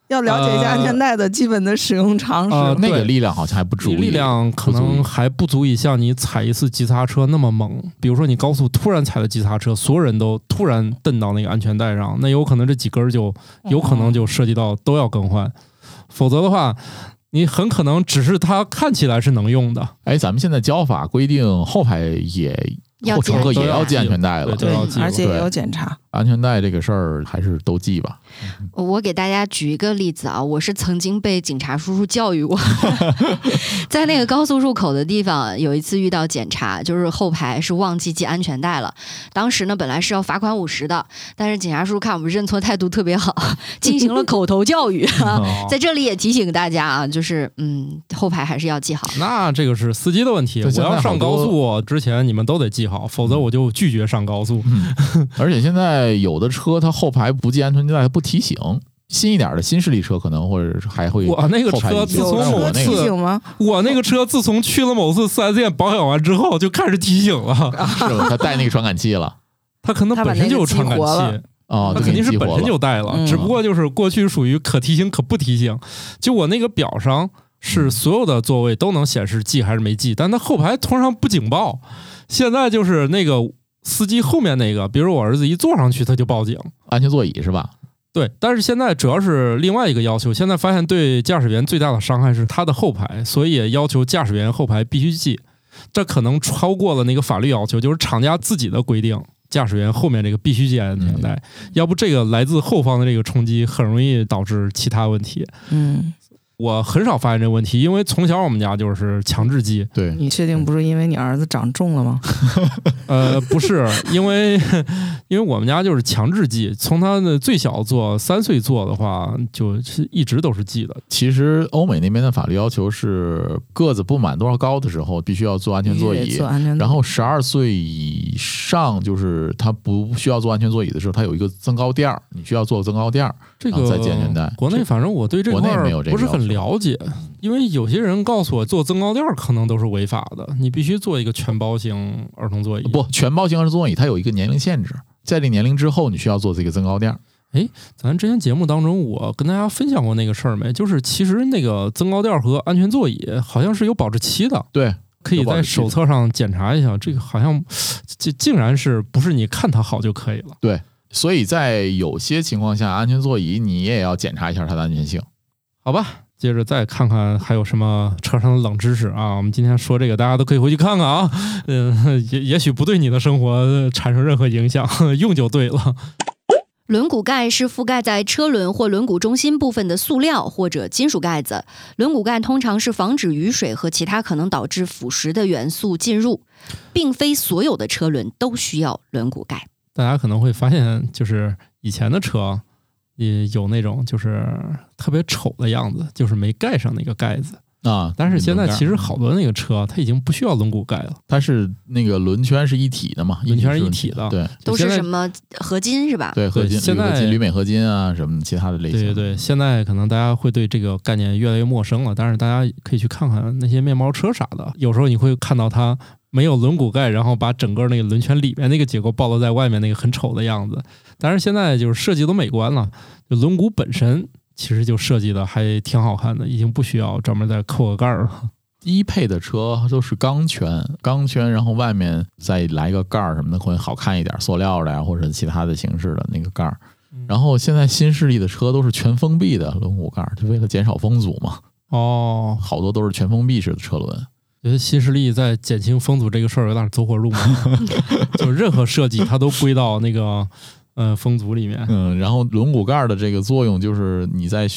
要了解一下安全带的基本的使用常识。呃对那个力量好像还不足以，力量可能还不足以像你踩一次急刹车那么猛。比如说你高速突然踩了急刹车，所有人都突然蹬到那个安全带上，那有可能这几根儿就有可能就涉及到都要更换。否则的话，你很可能只是它看起来是能用的，哎，咱们现在交法规定后排也要后乘客也要系安全带了，对而且也对有检查。安全带这个事儿还是都系吧。我给大家举一个例子啊，我是曾经被警察叔叔教育过，在那个高速入口的地方，有一次遇到检查，就是后排是忘记系安全带了。当时呢，本来是要罚款五十的，但是警察叔叔看我们认错态度特别好，进行了口头教育。在这里也提醒大家啊，就是嗯，后排还是要系好。那这个是司机的问题。我要上高速之前，你们都得系好，否则我就拒绝上高速。而且现在有的车它后排不系安全带，它不提醒，新一点的新势力车可能或者是还会我那个车自从某次我那个提醒吗？我那个车自从去了某次四 S 店保养完之后，就开始提醒了。是吧？它带那个传感器了它可能本身就有传感器了，哦，它肯定是本身就带了，嗯只不过就是过去属于可提醒可不提醒。就我那个表上是所有的座位都能显示系还是没系，但它后排通常不警报。现在就是那个司机后面那个，比如我儿子一坐上去，他就报警。安全座椅是吧？对，但是现在主要是另外一个要求，现在发现对驾驶员最大的伤害是他的后排，所以也要求驾驶员后排必须系。这可能超过了那个法律要求，就是厂家自己的规定，驾驶员后面这个必须系安全带，要不这个来自后方的这个冲击很容易导致其他问题。嗯，我很少发现这个问题，因为从小我们家就是强制系，对，你确定不是因为你儿子长重了吗？呃，不是，因为因为我们家就是强制系，从他的最小做三岁做的话，就是一直都是系的。其实欧美那边的法律要求是个子不满多少高的时候，必须要坐安全座椅然后十二岁以上，就是他不需要坐安全座椅的时候，他有一个增高垫儿，你需要做增高垫儿。这个系安全带这国内反正我对这块儿国内没有这个不是很了解，因为有些人告诉我做增高垫儿可能都是违法的，你必须做一个全包型儿童座椅。不，全包型儿童座椅它有一个年龄限制，在这年龄之后，你需要做这个增高垫儿。咱之前节目当中我跟大家分享过那个事儿没？就是其实那个增高垫儿和安全座椅好像是有保质期的，对，可以在手册上检查一下。这个好像这竟然是不是你看它好就可以了？对所以在有些情况下，安全座椅你也要检查一下它的安全性。好吧，接着再看看还有什么车上的冷知识啊！我们今天说这个，大家都可以回去看看啊。嗯，也也许不对你的生活产生任何影响，用就对了。轮毂盖是覆盖在车轮或轮毂中心部分的塑料或者金属盖子。轮毂盖通常是防止雨水和其他可能导致腐蚀的元素进入，并非所有的车轮都需要轮毂盖。大家可能会发现，就是以前的车也有那种就是特别丑的样子，就是没盖上那个盖子。啊，但是现在其实实好多那个车，它已经不需要轮毂盖了。它是那个轮圈是一体的嘛，轮圈是一一体的对都是什么合金是吧？对，合金、现在铝合金、铝镁合金啊，什么其他的类型。对对对，现在可能大家会对这个概念越来越陌生了，但是大家可以去看看那些面包车啥的，有时候你会看到它没有轮毂盖，然后把整个那个轮圈里面那个结构暴露在外面，那个很丑的样子。但是现在就是设计都美观了，就轮毂本身其实就设计的还挺好看的，已经不需要专门再扣个盖儿了。低配的车都是钢圈，钢圈，然后外面再来一个盖儿什么的，会好看一点，塑料的呀，或者其他的形式的那个盖儿。然后现在新势力的车都是全封闭的轮毂盖儿，就为了减少风阻嘛，哦，好多都是全封闭式的车轮。觉得新势力在减轻风阻这个事儿有点走火入魔，就是任何设计它都归到那个呃风阻里面。嗯，然后轮毂盖儿的这个作用就是你在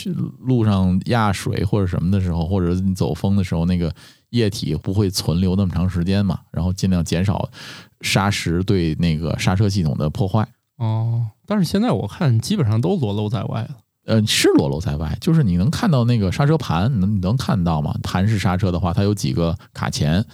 路上压水或者什么的时候，或者你走风的时候，那个液体不会存留那么长时间嘛，然后尽量减少砂石对那个刹车系统的破坏。哦，但是现在我看基本上都裸露在外了。呃，是裸露在外，就是你能看到那个刹车盘，你能你能看到吗？盘式刹车的话，它有几个卡钳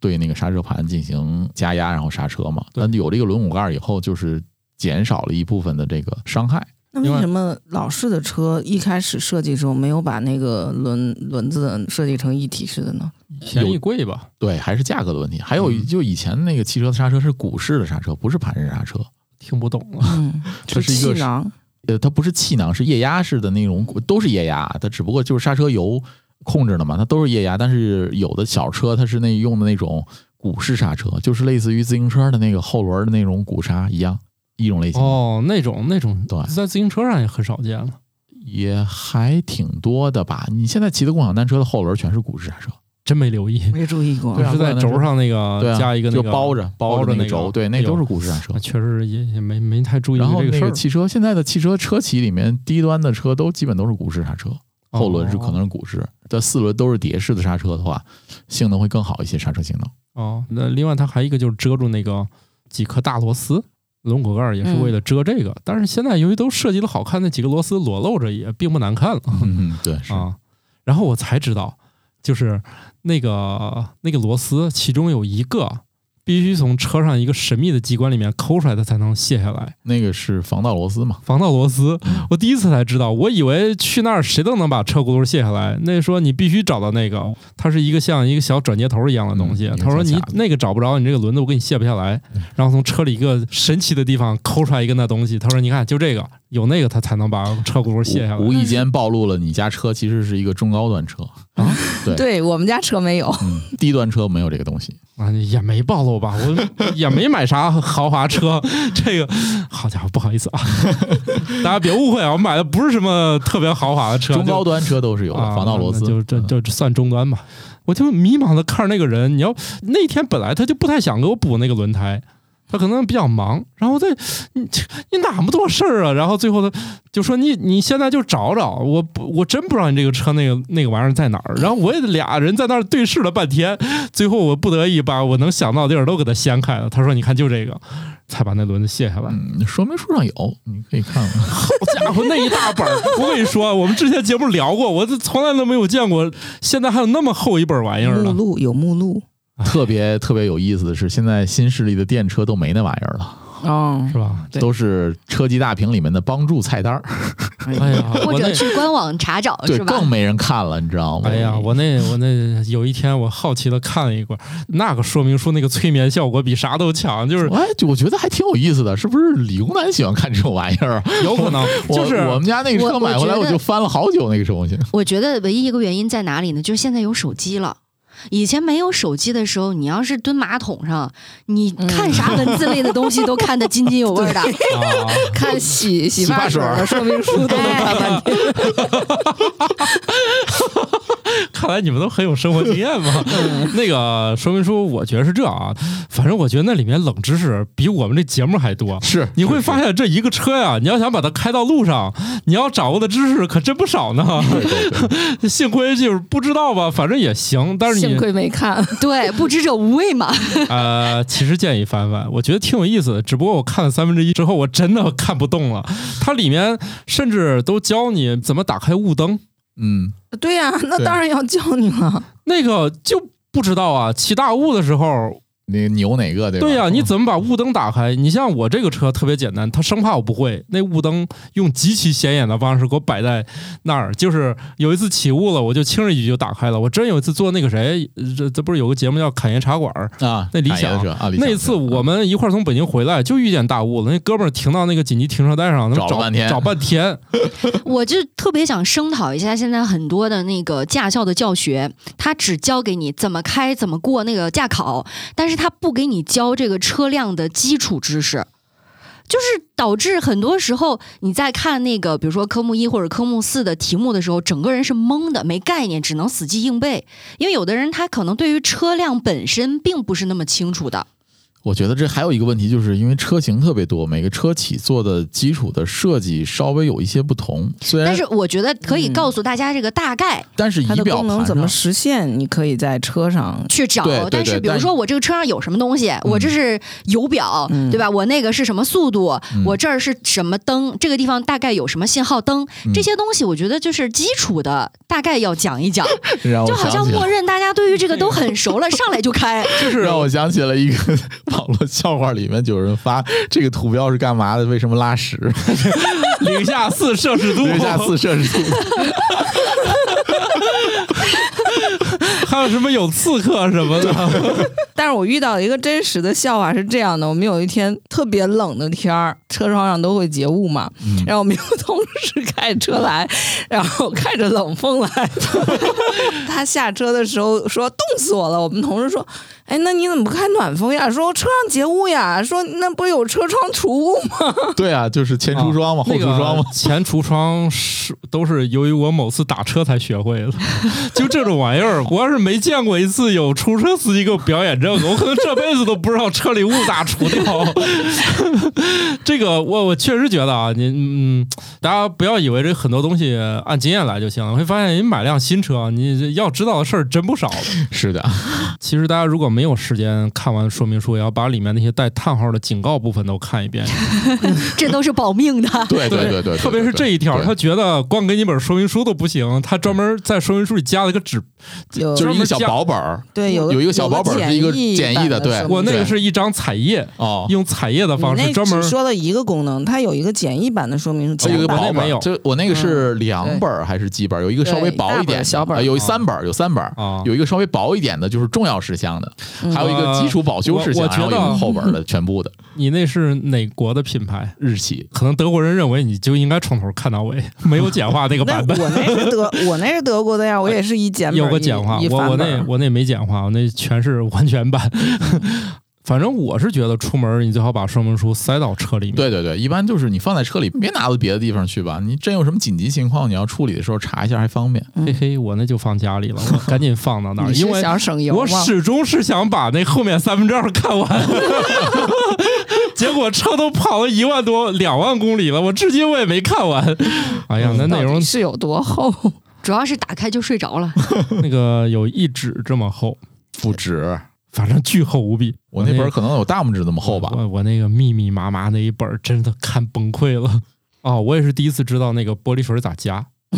对那个刹车盘进行加压，然后刹车嘛。对但有这个轮毂盖儿以后，就是减少了一部分的这个伤害。那为什么老式的车一开始设计的时候没有把那个轮轮子设计成一体式的呢？便宜贵吧？对，还是价格的问题。还有嗯就以前那个汽车的刹车是鼓式的刹车，不是盘式刹车。听不懂了。嗯，这是一个气囊。呃，它不是气囊，是液压式的那种，都是液压，它只不过就是刹车油控制的嘛，它都是液压。但是有的小车它是那用的那种鼓式刹车，就是类似于自行车的那个后轮的那种鼓刹一样，一种类型，哦，那种那种，对在自行车上也很少见了。也还挺多的吧。你现在骑的共享单车的后轮全是鼓式刹车，真没留意，没注意过。对啊是在轴上那个对啊，加一个那个就包着包着那个轴，对，那都是鼓式刹车啊。确实也也没没太注意然后这个事儿。那个汽车，现在的汽车车企里面，低端的车都基本都是鼓式刹车，后轮是可能是鼓式，但四轮都是碟式的刹车的话，性能会更好一些，刹车性能。哦，那另外它还有一个就是遮住那个几颗大螺丝，轮毂盖儿也是为了遮这个。但是现在由于都设计的好看，那几个螺丝裸露着也并不难看了。嗯，对，是啊，然后我才知道，就是那个那个螺丝，其中有一个必须从车上一个神秘的机关里面抠出来，它才能卸下来。那个是防盗螺丝嘛？防盗螺丝嗯，我第一次才知道，我以为去那儿谁都能把车轱辘卸下来。那说你必须找到那个，它是一个像一个小转接头一样的东西。嗯他说你那个找不着，你这个轮子我给你卸不下来。然后从车里一个神奇的地方抠出来一个那东西。他说你看就这个，有那个他才能把车轱辘卸下来。无意间暴露了你家车其实是一个中高端车。啊，对，对我们家车没有，嗯，低端车没有这个东西。啊，也没暴露吧，我 也没买啥豪华车，这个好家伙，不好意思啊，大家别误会啊，我买的不是什么特别豪华的车，中高端车都是有防盗螺丝那就这嗯。这算中端吧。我就迷茫的看着那个人，你要那天本来他就不太想给我补那个轮胎，他可能比较忙，然后再你你哪么多事儿啊？然后最后他就说你你现在就找找，我不我真不知道你这个车那个那个玩意儿在哪儿。然后我也俩人在那儿对视了半天，最后我不得已把我能想到的地儿都给他掀开了。他说你看就这个，才把那轮子卸下来。嗯，说明书上有，你可以看看。好家伙，那一大本儿！我跟你说，我们之前节目聊过，我这从来都没有见过，现在还有那么厚一本玩意儿呢。目录有目录，特别特别有意思的是，现在新势力的电车都没那玩意儿了，嗯是，吧？都是车机大屏里面的帮助菜单儿，哎呀，或者去官网查找对，是吧更？没人看了，你知道吗？哎呀，我那我那 有一天我好奇的看了一会儿，那个说明书那个催眠效果比啥都强，就是哎，就我觉得还挺有意思的，是不是理工男喜欢看这种玩意儿啊？有可能就是我们家那个车买回来，我就翻了好久那个东西。我觉得唯一一个原因在哪里呢？就是现在有手机了。以前没有手机的时候，你要是蹲马桶上，你看啥文字类的东西都看得津津有味的。啊，看洗洗发水说明书都能看半天。看来你们都很有生活经验嘛。嗯那个说明书，我觉得是这样啊，反正我觉得那里面冷知识比我们这节目还多。是，你会发现这一个车呀，你要想把它开到路上，你要掌握的知识可真不少呢。对对对，幸亏就是不知道吧，反正也行。但是你幸亏没看，对，不知者无畏嘛。呃，其实建议翻翻，我觉得挺有意思的。只不过我看了三分之一之后，我真的 看不动了。它里面甚至都教你怎么打开雾灯，嗯，对呀、那当然要教你了。那个就不知道啊。起大雾的时候，那个扭哪个对吧？对呀、你怎么把雾灯打开？你像我这个车特别简单，他生怕我不会，那雾灯用极其显眼的方式给我摆在那儿。就是有一次起雾了，我就轻而易举就打开了。我真有一次坐那个谁，这这不是有个节目叫《侃爷茶馆》。啊？那理想那次我们一块儿从北京回来，就遇见大雾了。那哥们儿停到那个紧急停车带上，能找找半天找半天。我就特别想声讨一下现在很多的那个驾校的教学，他只教给你怎么开、怎么过那个驾考，但是他不给你教这个车辆的基础知识。就是导致很多时候你在看那个，比如说科目一或者科目四的题目的时候，整个人是懵的，没概念，只能死记硬背。因为有的人他可能对于车辆本身并不是那么清楚的。我觉得这还有一个问题，就是因为车型特别多，每个车企做的基础的设计稍微有一些不同。虽然但是我觉得可以告诉大家这个大概但是仪它的表功能怎么实现？你可以在车上。去找对对，但是比如说我这个车上有什么东西，我这是油表，嗯对吧？我那个是什么速度？嗯我这儿是什么灯？这个地方大概有什么信号灯？嗯这些东西我觉得就是基础的，大概要讲一讲，让我就好像默认大家对于这个都很熟了，上来就开。就是让我想起了一个网络笑话，里面就有人发这个图标是干嘛的？为什么拉屎？零下四摄氏度，零下四摄氏度。还有什么有刺客什么的。但是我遇到一个真实的笑话是这样的：我们有一天特别冷的天儿，车窗上都会结雾嘛，嗯然后我们有同事开车来，然后开着冷风来的。他下车的时候说冻死我了，我们同事说：“哎，那你怎么不开暖风呀？”说车上结雾呀。说那不是有车窗除雾吗？对啊，就是前橱窗嘛，后那个橱窗嘛。前橱窗是都是由于我某次打车才学会的，就这种玩意儿，我要是没见过一次有出租车司机给我表演这个，我可能这辈子都不知道车里雾咋除掉。这个我我确实觉得啊，你嗯，大家不要以为这很多东西按经验来就行了，会发现你买辆新车，你要知道的事儿真不少。是的，其实大家如果没有时间看完说明书，也要把里面那些带叹号的警告部分都看一遍。这都是保命的。对对对对，特别是这一条，他觉得光给你本说明书都不行，他专门在说明书里加了一个纸，有就是一个小薄本儿，对有有一个小薄本儿是一个简易的对我那个是一张彩页，哦，用彩页的方式专门说了一个功能，它有一个简易版的说明书，它有一个薄本，就我那个是两嗯本还是几本？有一个稍微薄一点小本有一三本，有三本，啊。有一个稍微薄一点的，就是重要事项的，嗯还有一个基础保修事项，然后有一个后本的全部的 你那是哪国的品牌？日期。可能德国人认为你就应该从头看到尾，没有简化那个 版本。我那是德，我那是德国的呀，我也是一简有个简化，一我我那我那没简化，我那全是完全版。反正我是觉得出门你最好把说明书塞到车里面。对对对，一般就是你放在车里，别拿到别的地方去吧。你真有什么紧急情况，你要处理的时候查一下还方便。嘿嘿，我那就放家里了，我赶紧放到那儿，你是因为想省油我？始终是想把那后面三分之二看完，结果车都跑了一万多、两万公里了，我至今我也没看完。哎呀，那内容是有多厚？主要是打开就睡着了。那个有一指这么厚，不止，反正巨厚无比。我那本儿可能有大拇指那么厚吧。我我那个密密麻麻那一本儿真的看崩溃了。哦，我也是第一次知道那个玻璃水咋加。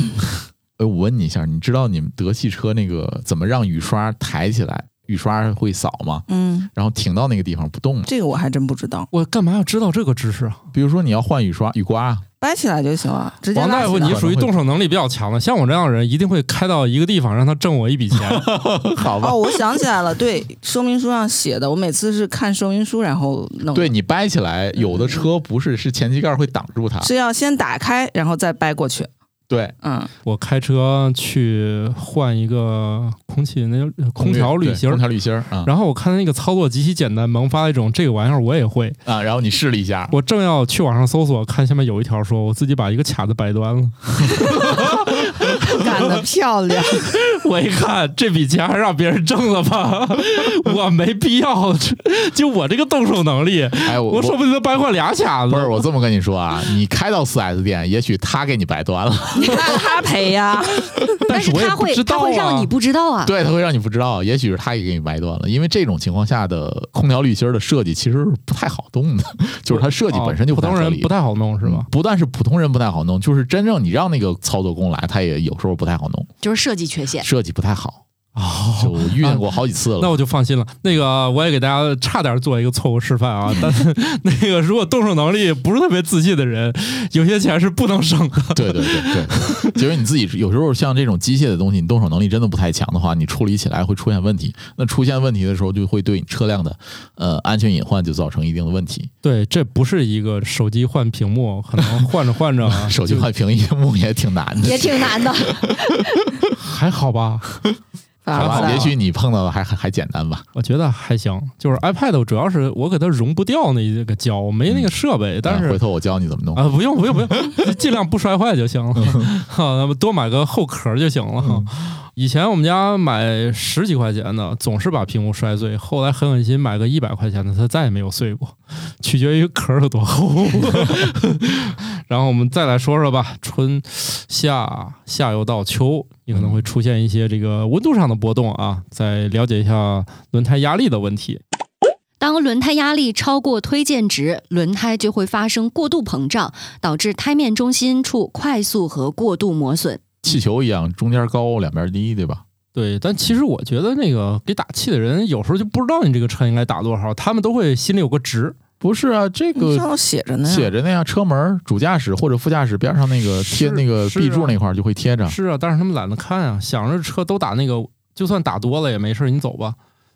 哎，我问你一下，你知道你们德系车那个怎么让雨刷抬起来，雨刷会扫吗？嗯，然后停到那个地方不动吗？这个我还真不知道，我干嘛要知道这个知识啊？比如说你要换雨刷、雨刮，掰起来就行了，直接王大夫，你属于动手能力比较强的，像我这样的人，一定会开到一个地方让他挣我一笔钱。好吧哦，？我想起来了，对，说明书上写的，我每次是看说明书然后弄，对，你掰起来，有的车不是是前机盖会挡住它。是要先打开，然后再掰过去。对，嗯，我开车去换一个空气那个空调滤芯儿。空，调滤芯儿啊。然后我看那个操作极其简单，萌发了一种这个玩意儿我也会。啊，然后你试了一下，我正要去网上搜索，看下面有一条说我自己把一个卡子掰断了。干得漂亮。我一看这笔钱还让别人挣了吧，我没必要。就我这个动手能力，哎，我我说不定能掰坏俩卡子。不是我这么跟你说啊，你开到四 S 店，也许他给你掰断了，你让他赔呀，但是他会知道啊。他会让你不知道啊。对，他会让你不知道，也许是他也给你掰断了，因为这种情况下的空调滤芯的设计其实是不太好动的，就是它设计本身就哦普太人不太好弄是吗？不但是普通人不太好弄，就是真正你让那个操作工来，他也有时候不太好弄，就是设计缺陷。设计不太好，哦，就遇见过好几次了。那我就放心了。那个我也给大家差点做一个错误示范啊，但是那个如果动手能力不是特别自信的人，有些钱是不能省的。对对对对，其实你自己有时候像这种机械的东西，你动手能力真的不太强的话，你处理起来会出现问题。那出现问题的时候，就会对你车辆的呃安全隐患就造成一定的问题。对，这不是一个手机换屏幕，可能换着换着啊 手机换屏幕也挺难的，也挺难的，还好吧？反好吧？也许你碰到的还还还简单吧。我觉得还行，就是 iPad 主要是我给它融不掉那个胶，我没那个设备，但是啊回头我教你怎么弄。啊，不用不用不用，尽量不摔坏就行了。好，那么多买个后壳就行了哈。以前我们家买十几块钱的，总是把屏幕摔碎，后来狠狠心买个一百块钱的，它再也没有碎过，取决于壳有多厚。然后我们再来说说吧，春夏夏又到秋，你可能会出现一些这个温度上的波动啊。再了解一下轮胎压力的问题。当轮胎压力超过推荐值，轮胎就会发生过度膨胀，导致胎面中心处快速和过度磨损。气球一样，中间高，两边低，对吧？对，但其实我觉得那个给打气的人有时候就不知道你这个车应该打多少，他们都会心里有个值。不是啊，这个上头写着呢呀，写着那样，车门、主驾驶或者副驾驶边上那个贴那个是 B 柱啊那块儿就会贴着。是啊，但是他们懒得看啊，想着车都打那个，就算打多了也没事，你走吧。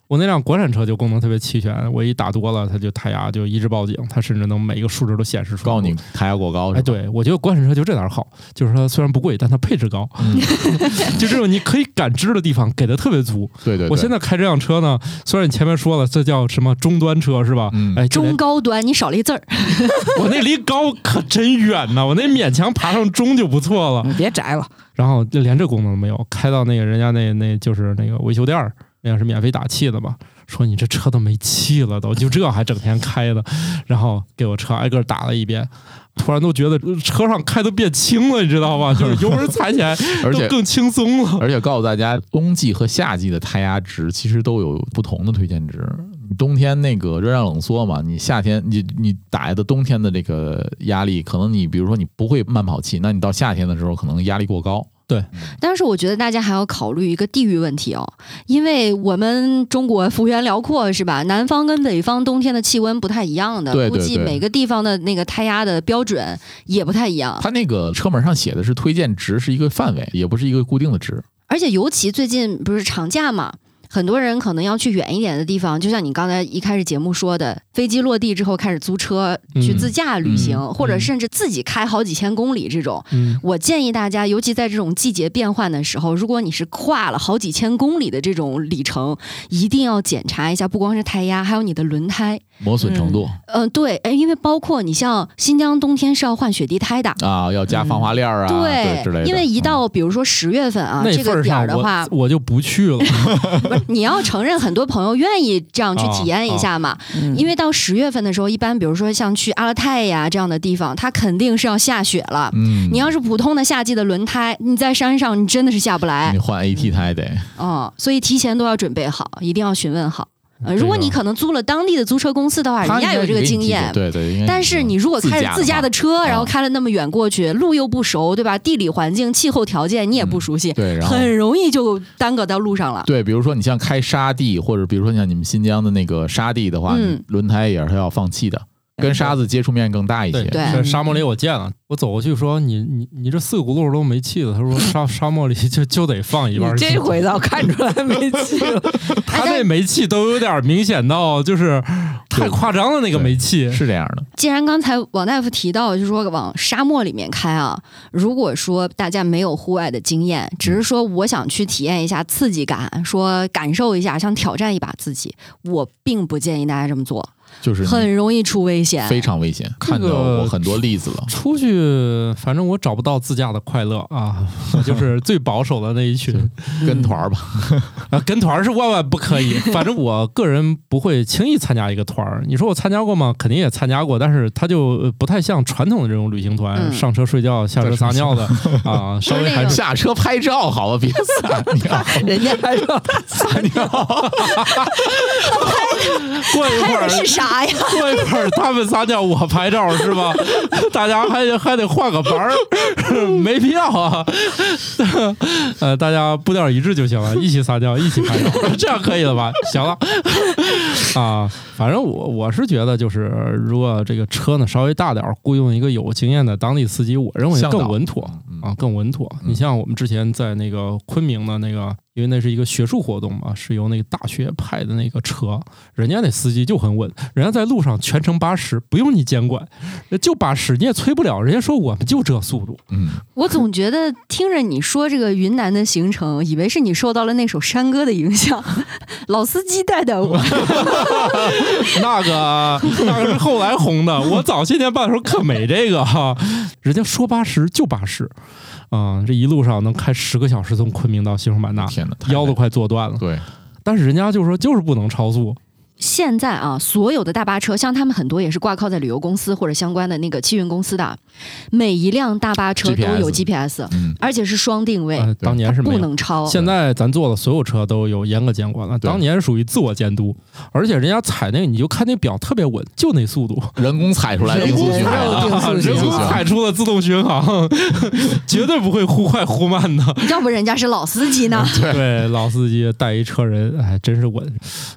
我那辆国产车就功能特别齐全，我一打多了，它就胎压就一直报警，它甚至能每一个数值都显示出来。告诉你胎压过高，哎，，对，我觉得国产车就这点好，就是说虽然不贵，但它配置高，嗯，就这种你可以感知的地方给的特别足。对对对。我现在开这辆车呢，虽然你前面说了这叫什么中端车是吧？嗯哎，中高端，你少了一字儿。我那离高可真远呢，我那勉强爬上中就不错了。你别宅了，然后就连这功能都没有，开到那个人家那那就是那个维修店儿，人家是免费打气的吧。说你这车都没气了都，就这还整天开的，然后给我车挨个打了一遍。突然都觉得车上开的变轻了，你知道吗？就是油门踩起来 而且更轻松了。而且告诉大家，冬季和夏季的胎压值其实都有不同的推荐值。冬天那个热胀冷缩嘛，你夏天你你打的冬天的这个压力，可能你比如说你不会慢跑气，那你到夏天的时候可能压力过高。但是我觉得大家还要考虑一个地域问题哦，因为我们中国幅员辽阔，是吧？南方跟北方冬天的气温不太一样的，对对估计每个地方的那个胎压的标准也不太一样。它那个车门上写的是推荐值，是一个范围，也不是一个固定的值。而且尤其最近不是长假嘛，很多人可能要去远一点的地方，就像你刚才一开始节目说的，飞机落地之后开始租车去自驾旅行，嗯或者甚至自己开好几千公里这种。嗯，我建议大家，尤其在这种季节变换的时候，如果你是跨了好几千公里的这种里程，一定要检查一下，不光是胎压，还有你的轮胎。磨损程度、嗯、对，哎，因为包括你像新疆冬天是要换雪地胎的。啊，要加防滑链儿啊，对之类的。因为一嗯到比如说十月份啊，那这个点儿的话，我就不去了。你要承认很多朋友愿意这样去体验一下嘛。嗯因为到十月份的时候，一般比如说像去阿勒泰呀这样的地方，它肯定是要下雪了。嗯，你要是普通的夏季的轮胎，你在山上你真的是下不来你换 AT 胎得，哦，所以提前都要准备好，一定要询问好。呃，如果你可能租了当地的租车公司的话，人他家有这个经验。对对，但是你如果开着自家的车，然后开了那么远过去，路又不熟，对吧？地理环境、气候条件你也不熟悉，对，很容易就耽搁到路上了。对，比如说你像开沙地，或者比如说像你们新疆的那个沙地的话，轮胎也是要放气的，跟沙子接触面更大一些。对在沙漠里我见了，我走过去说你你你这四个轱辘都没气了。他说沙 沙漠里就就得放一半你。这回倒看出来没气了，他那煤气都有点明显到就是太夸张了，那个煤气。是这样的，既然刚才王大夫提到，就是说往沙漠里面开啊，如果说大家没有户外的经验，只是说我想去体验一下刺激感，说感受一下，想挑战一把自己，我并不建议大家这么做，就是很容易出危险。非常危险，看到过很多例子了。出去，反正我找不到自驾的快乐啊！我就是最保守的那一群跟团儿吧，啊，跟团儿是万万不可以。反正我个人不会轻易参加一个团儿。你说我参加过吗？肯定也参加过，但是它就呃不太像传统的这种旅行团，嗯上车睡觉，下车撒尿的 啊，稍微还是下车拍照好吧，别撒尿 人家拍照撒尿。过一会儿拍的是啥呀？过一会儿他们撒尿，我拍照是吧？大家还得还得换个班儿，没必要啊。呃，大家步调一致就行了，一起撒尿，一起拍照，这样可以了吧？行了啊，反正我我是觉得，就是如果这个车呢稍微大点儿，雇佣一个有经验的当地司机，我认为更稳妥嗯啊，更稳妥。你像我们之前在那个昆明的那个，因为那是一个学术活动嘛，是由那个大学派的那个车，人家那司机就很稳，人家在路上全程八十，不用你监管，就八十你也催不了，人家说我们就这速度。嗯，我总觉得听着你说这个云南的行程，以为是你受到了那首山歌的影响，老司机带带我。那个那个是后来红的，我早些年办的时候可没这个哈，人家说八十就八十，啊、这一路上能开十个小时从昆明到西双版纳，天哪，腰都快坐断了。对，但是人家就说就是不能超速，现在啊，所有的大巴车，像他们很多也是挂靠在旅游公司或者相关的那个汽运公司的，每一辆大巴车都有 GPS，嗯，而且是双定位，呃，当年是不。能超。现在咱坐的所有车都有严格监管了，当年属于自我监督，而且人家踩那个你就看那表特别稳，就那速度，人工踩出来的人工定速人工踩出了自动巡航，绝对不会忽快忽慢的。要不人家是老司机呢。对，老司机带一车人，哎，真是稳。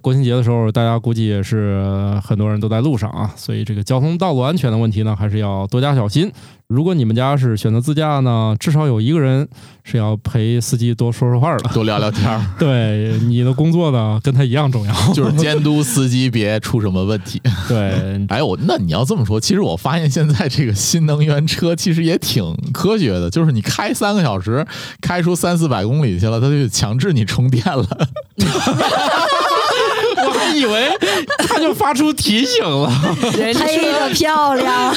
国庆节的时候，大家估计也是很多人都在路上啊，所以这个交通道路安全的问题呢，还是要多加小心。如果你们家是选择自驾呢，至少有一个人是要陪司机多说说话的。多聊聊天儿，对，你的工作呢，跟他一样重要。就是监督司机别出什么问题。对，哎，我那你要这么说，其实我发现现在这个新能源车其实也挺科学的，就是你开三个小时，开出三四百公里去了，他就强制你充电了。以为他就发出提醒了，人黑的漂亮，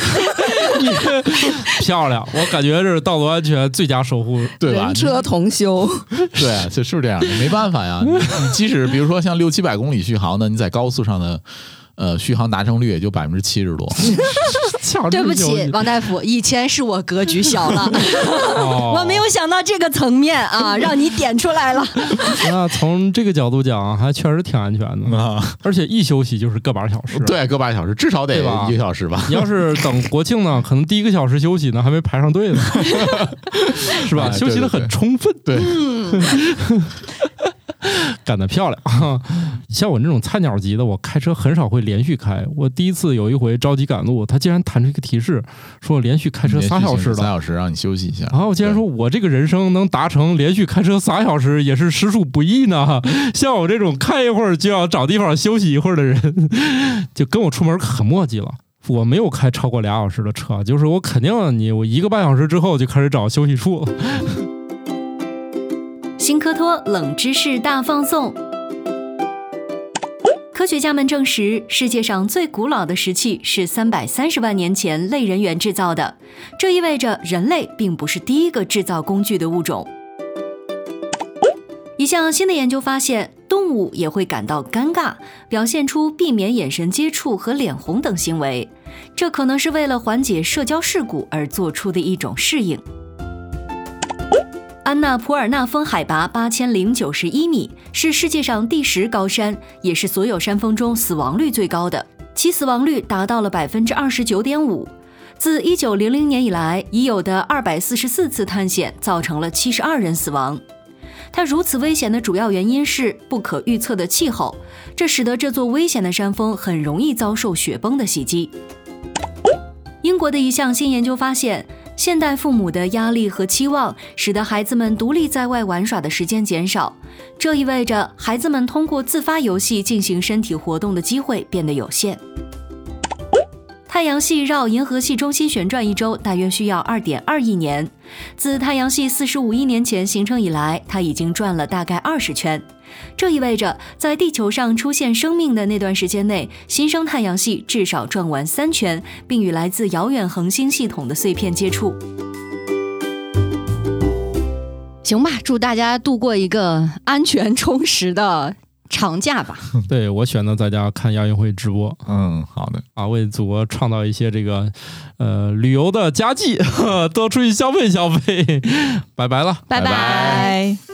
漂亮！我感觉这是道路安全最佳守护。对吧人？车同修，对啊，就是这样的，没办法呀。你 你即使比如说像六七百公里续航的，你在高速上的呃续航达成率也就百分之七十多。强制对不起，王大夫，以前是我格局小了，哦我没有想到这个层面啊，让你点出来了。那从这个角度讲，还确实挺安全的，啊，而且一休息就是个把小时。，对，个把小时，至少得一个小时吧。你要是等国庆呢，可能第一个小时休息呢，还没排上队呢，是吧？哎休息的很充分，对，干得漂亮。像我这种菜鸟级的，我开车很少会连续开。我第一次有一回着急赶路，他竟然弹出一个提示，说我连续开车仨小时仨了。小时让你休息一下。然后我竟然说，我这个人生能达成连续开车仨小时，也是实属不易呢。像我这种开一会儿就要找地方休息一会儿的人，就跟我出门很磨叽了。我没有开超过俩小时的车，就是我肯定你我一个半小时之后就开始找休息处了。新科托冷知识大放送。科学家们证实，世界上最古老的石器是三百三十万年前类人猿制造的，这意味着人类并不是第一个制造工具的物种。一项新的研究发现，动物也会感到尴尬，表现出避免眼神接触和脸红等行为，这可能是为了缓解社交事故而做出的一种适应。安纳普尔纳峰海拔八千零九十一米，是世界上第十高山，也是所有山峰中死亡率最高的，其死亡率达到了百分之二十九点五。自一九零零年以来，已有的二百四十四次探险造成了七十二人死亡。它如此危险的主要原因是不可预测的气候，这使得这座危险的山峰很容易遭受雪崩的袭击。英国的一项新研究发现，现代父母的压力和期望使得孩子们独立在外玩耍的时间减少，这意味着孩子们通过自发游戏进行身体活动的机会变得有限。太阳系绕银河系中心旋转一周大约需要二点二亿年。自太阳系四十五亿年前形成以来，它已经转了大概二十圈。这意味着，在地球上出现生命的那段时间内，新生太阳系至少转完三圈，并与来自遥远恒星系统的碎片接触。行吧，祝大家度过一个安全充实的长假吧。对我选择在家看亚运会直播嗯，好的，啊，为祖国创造一些这个呃旅游的佳绩，多出去消费消费。拜拜了。拜拜拜。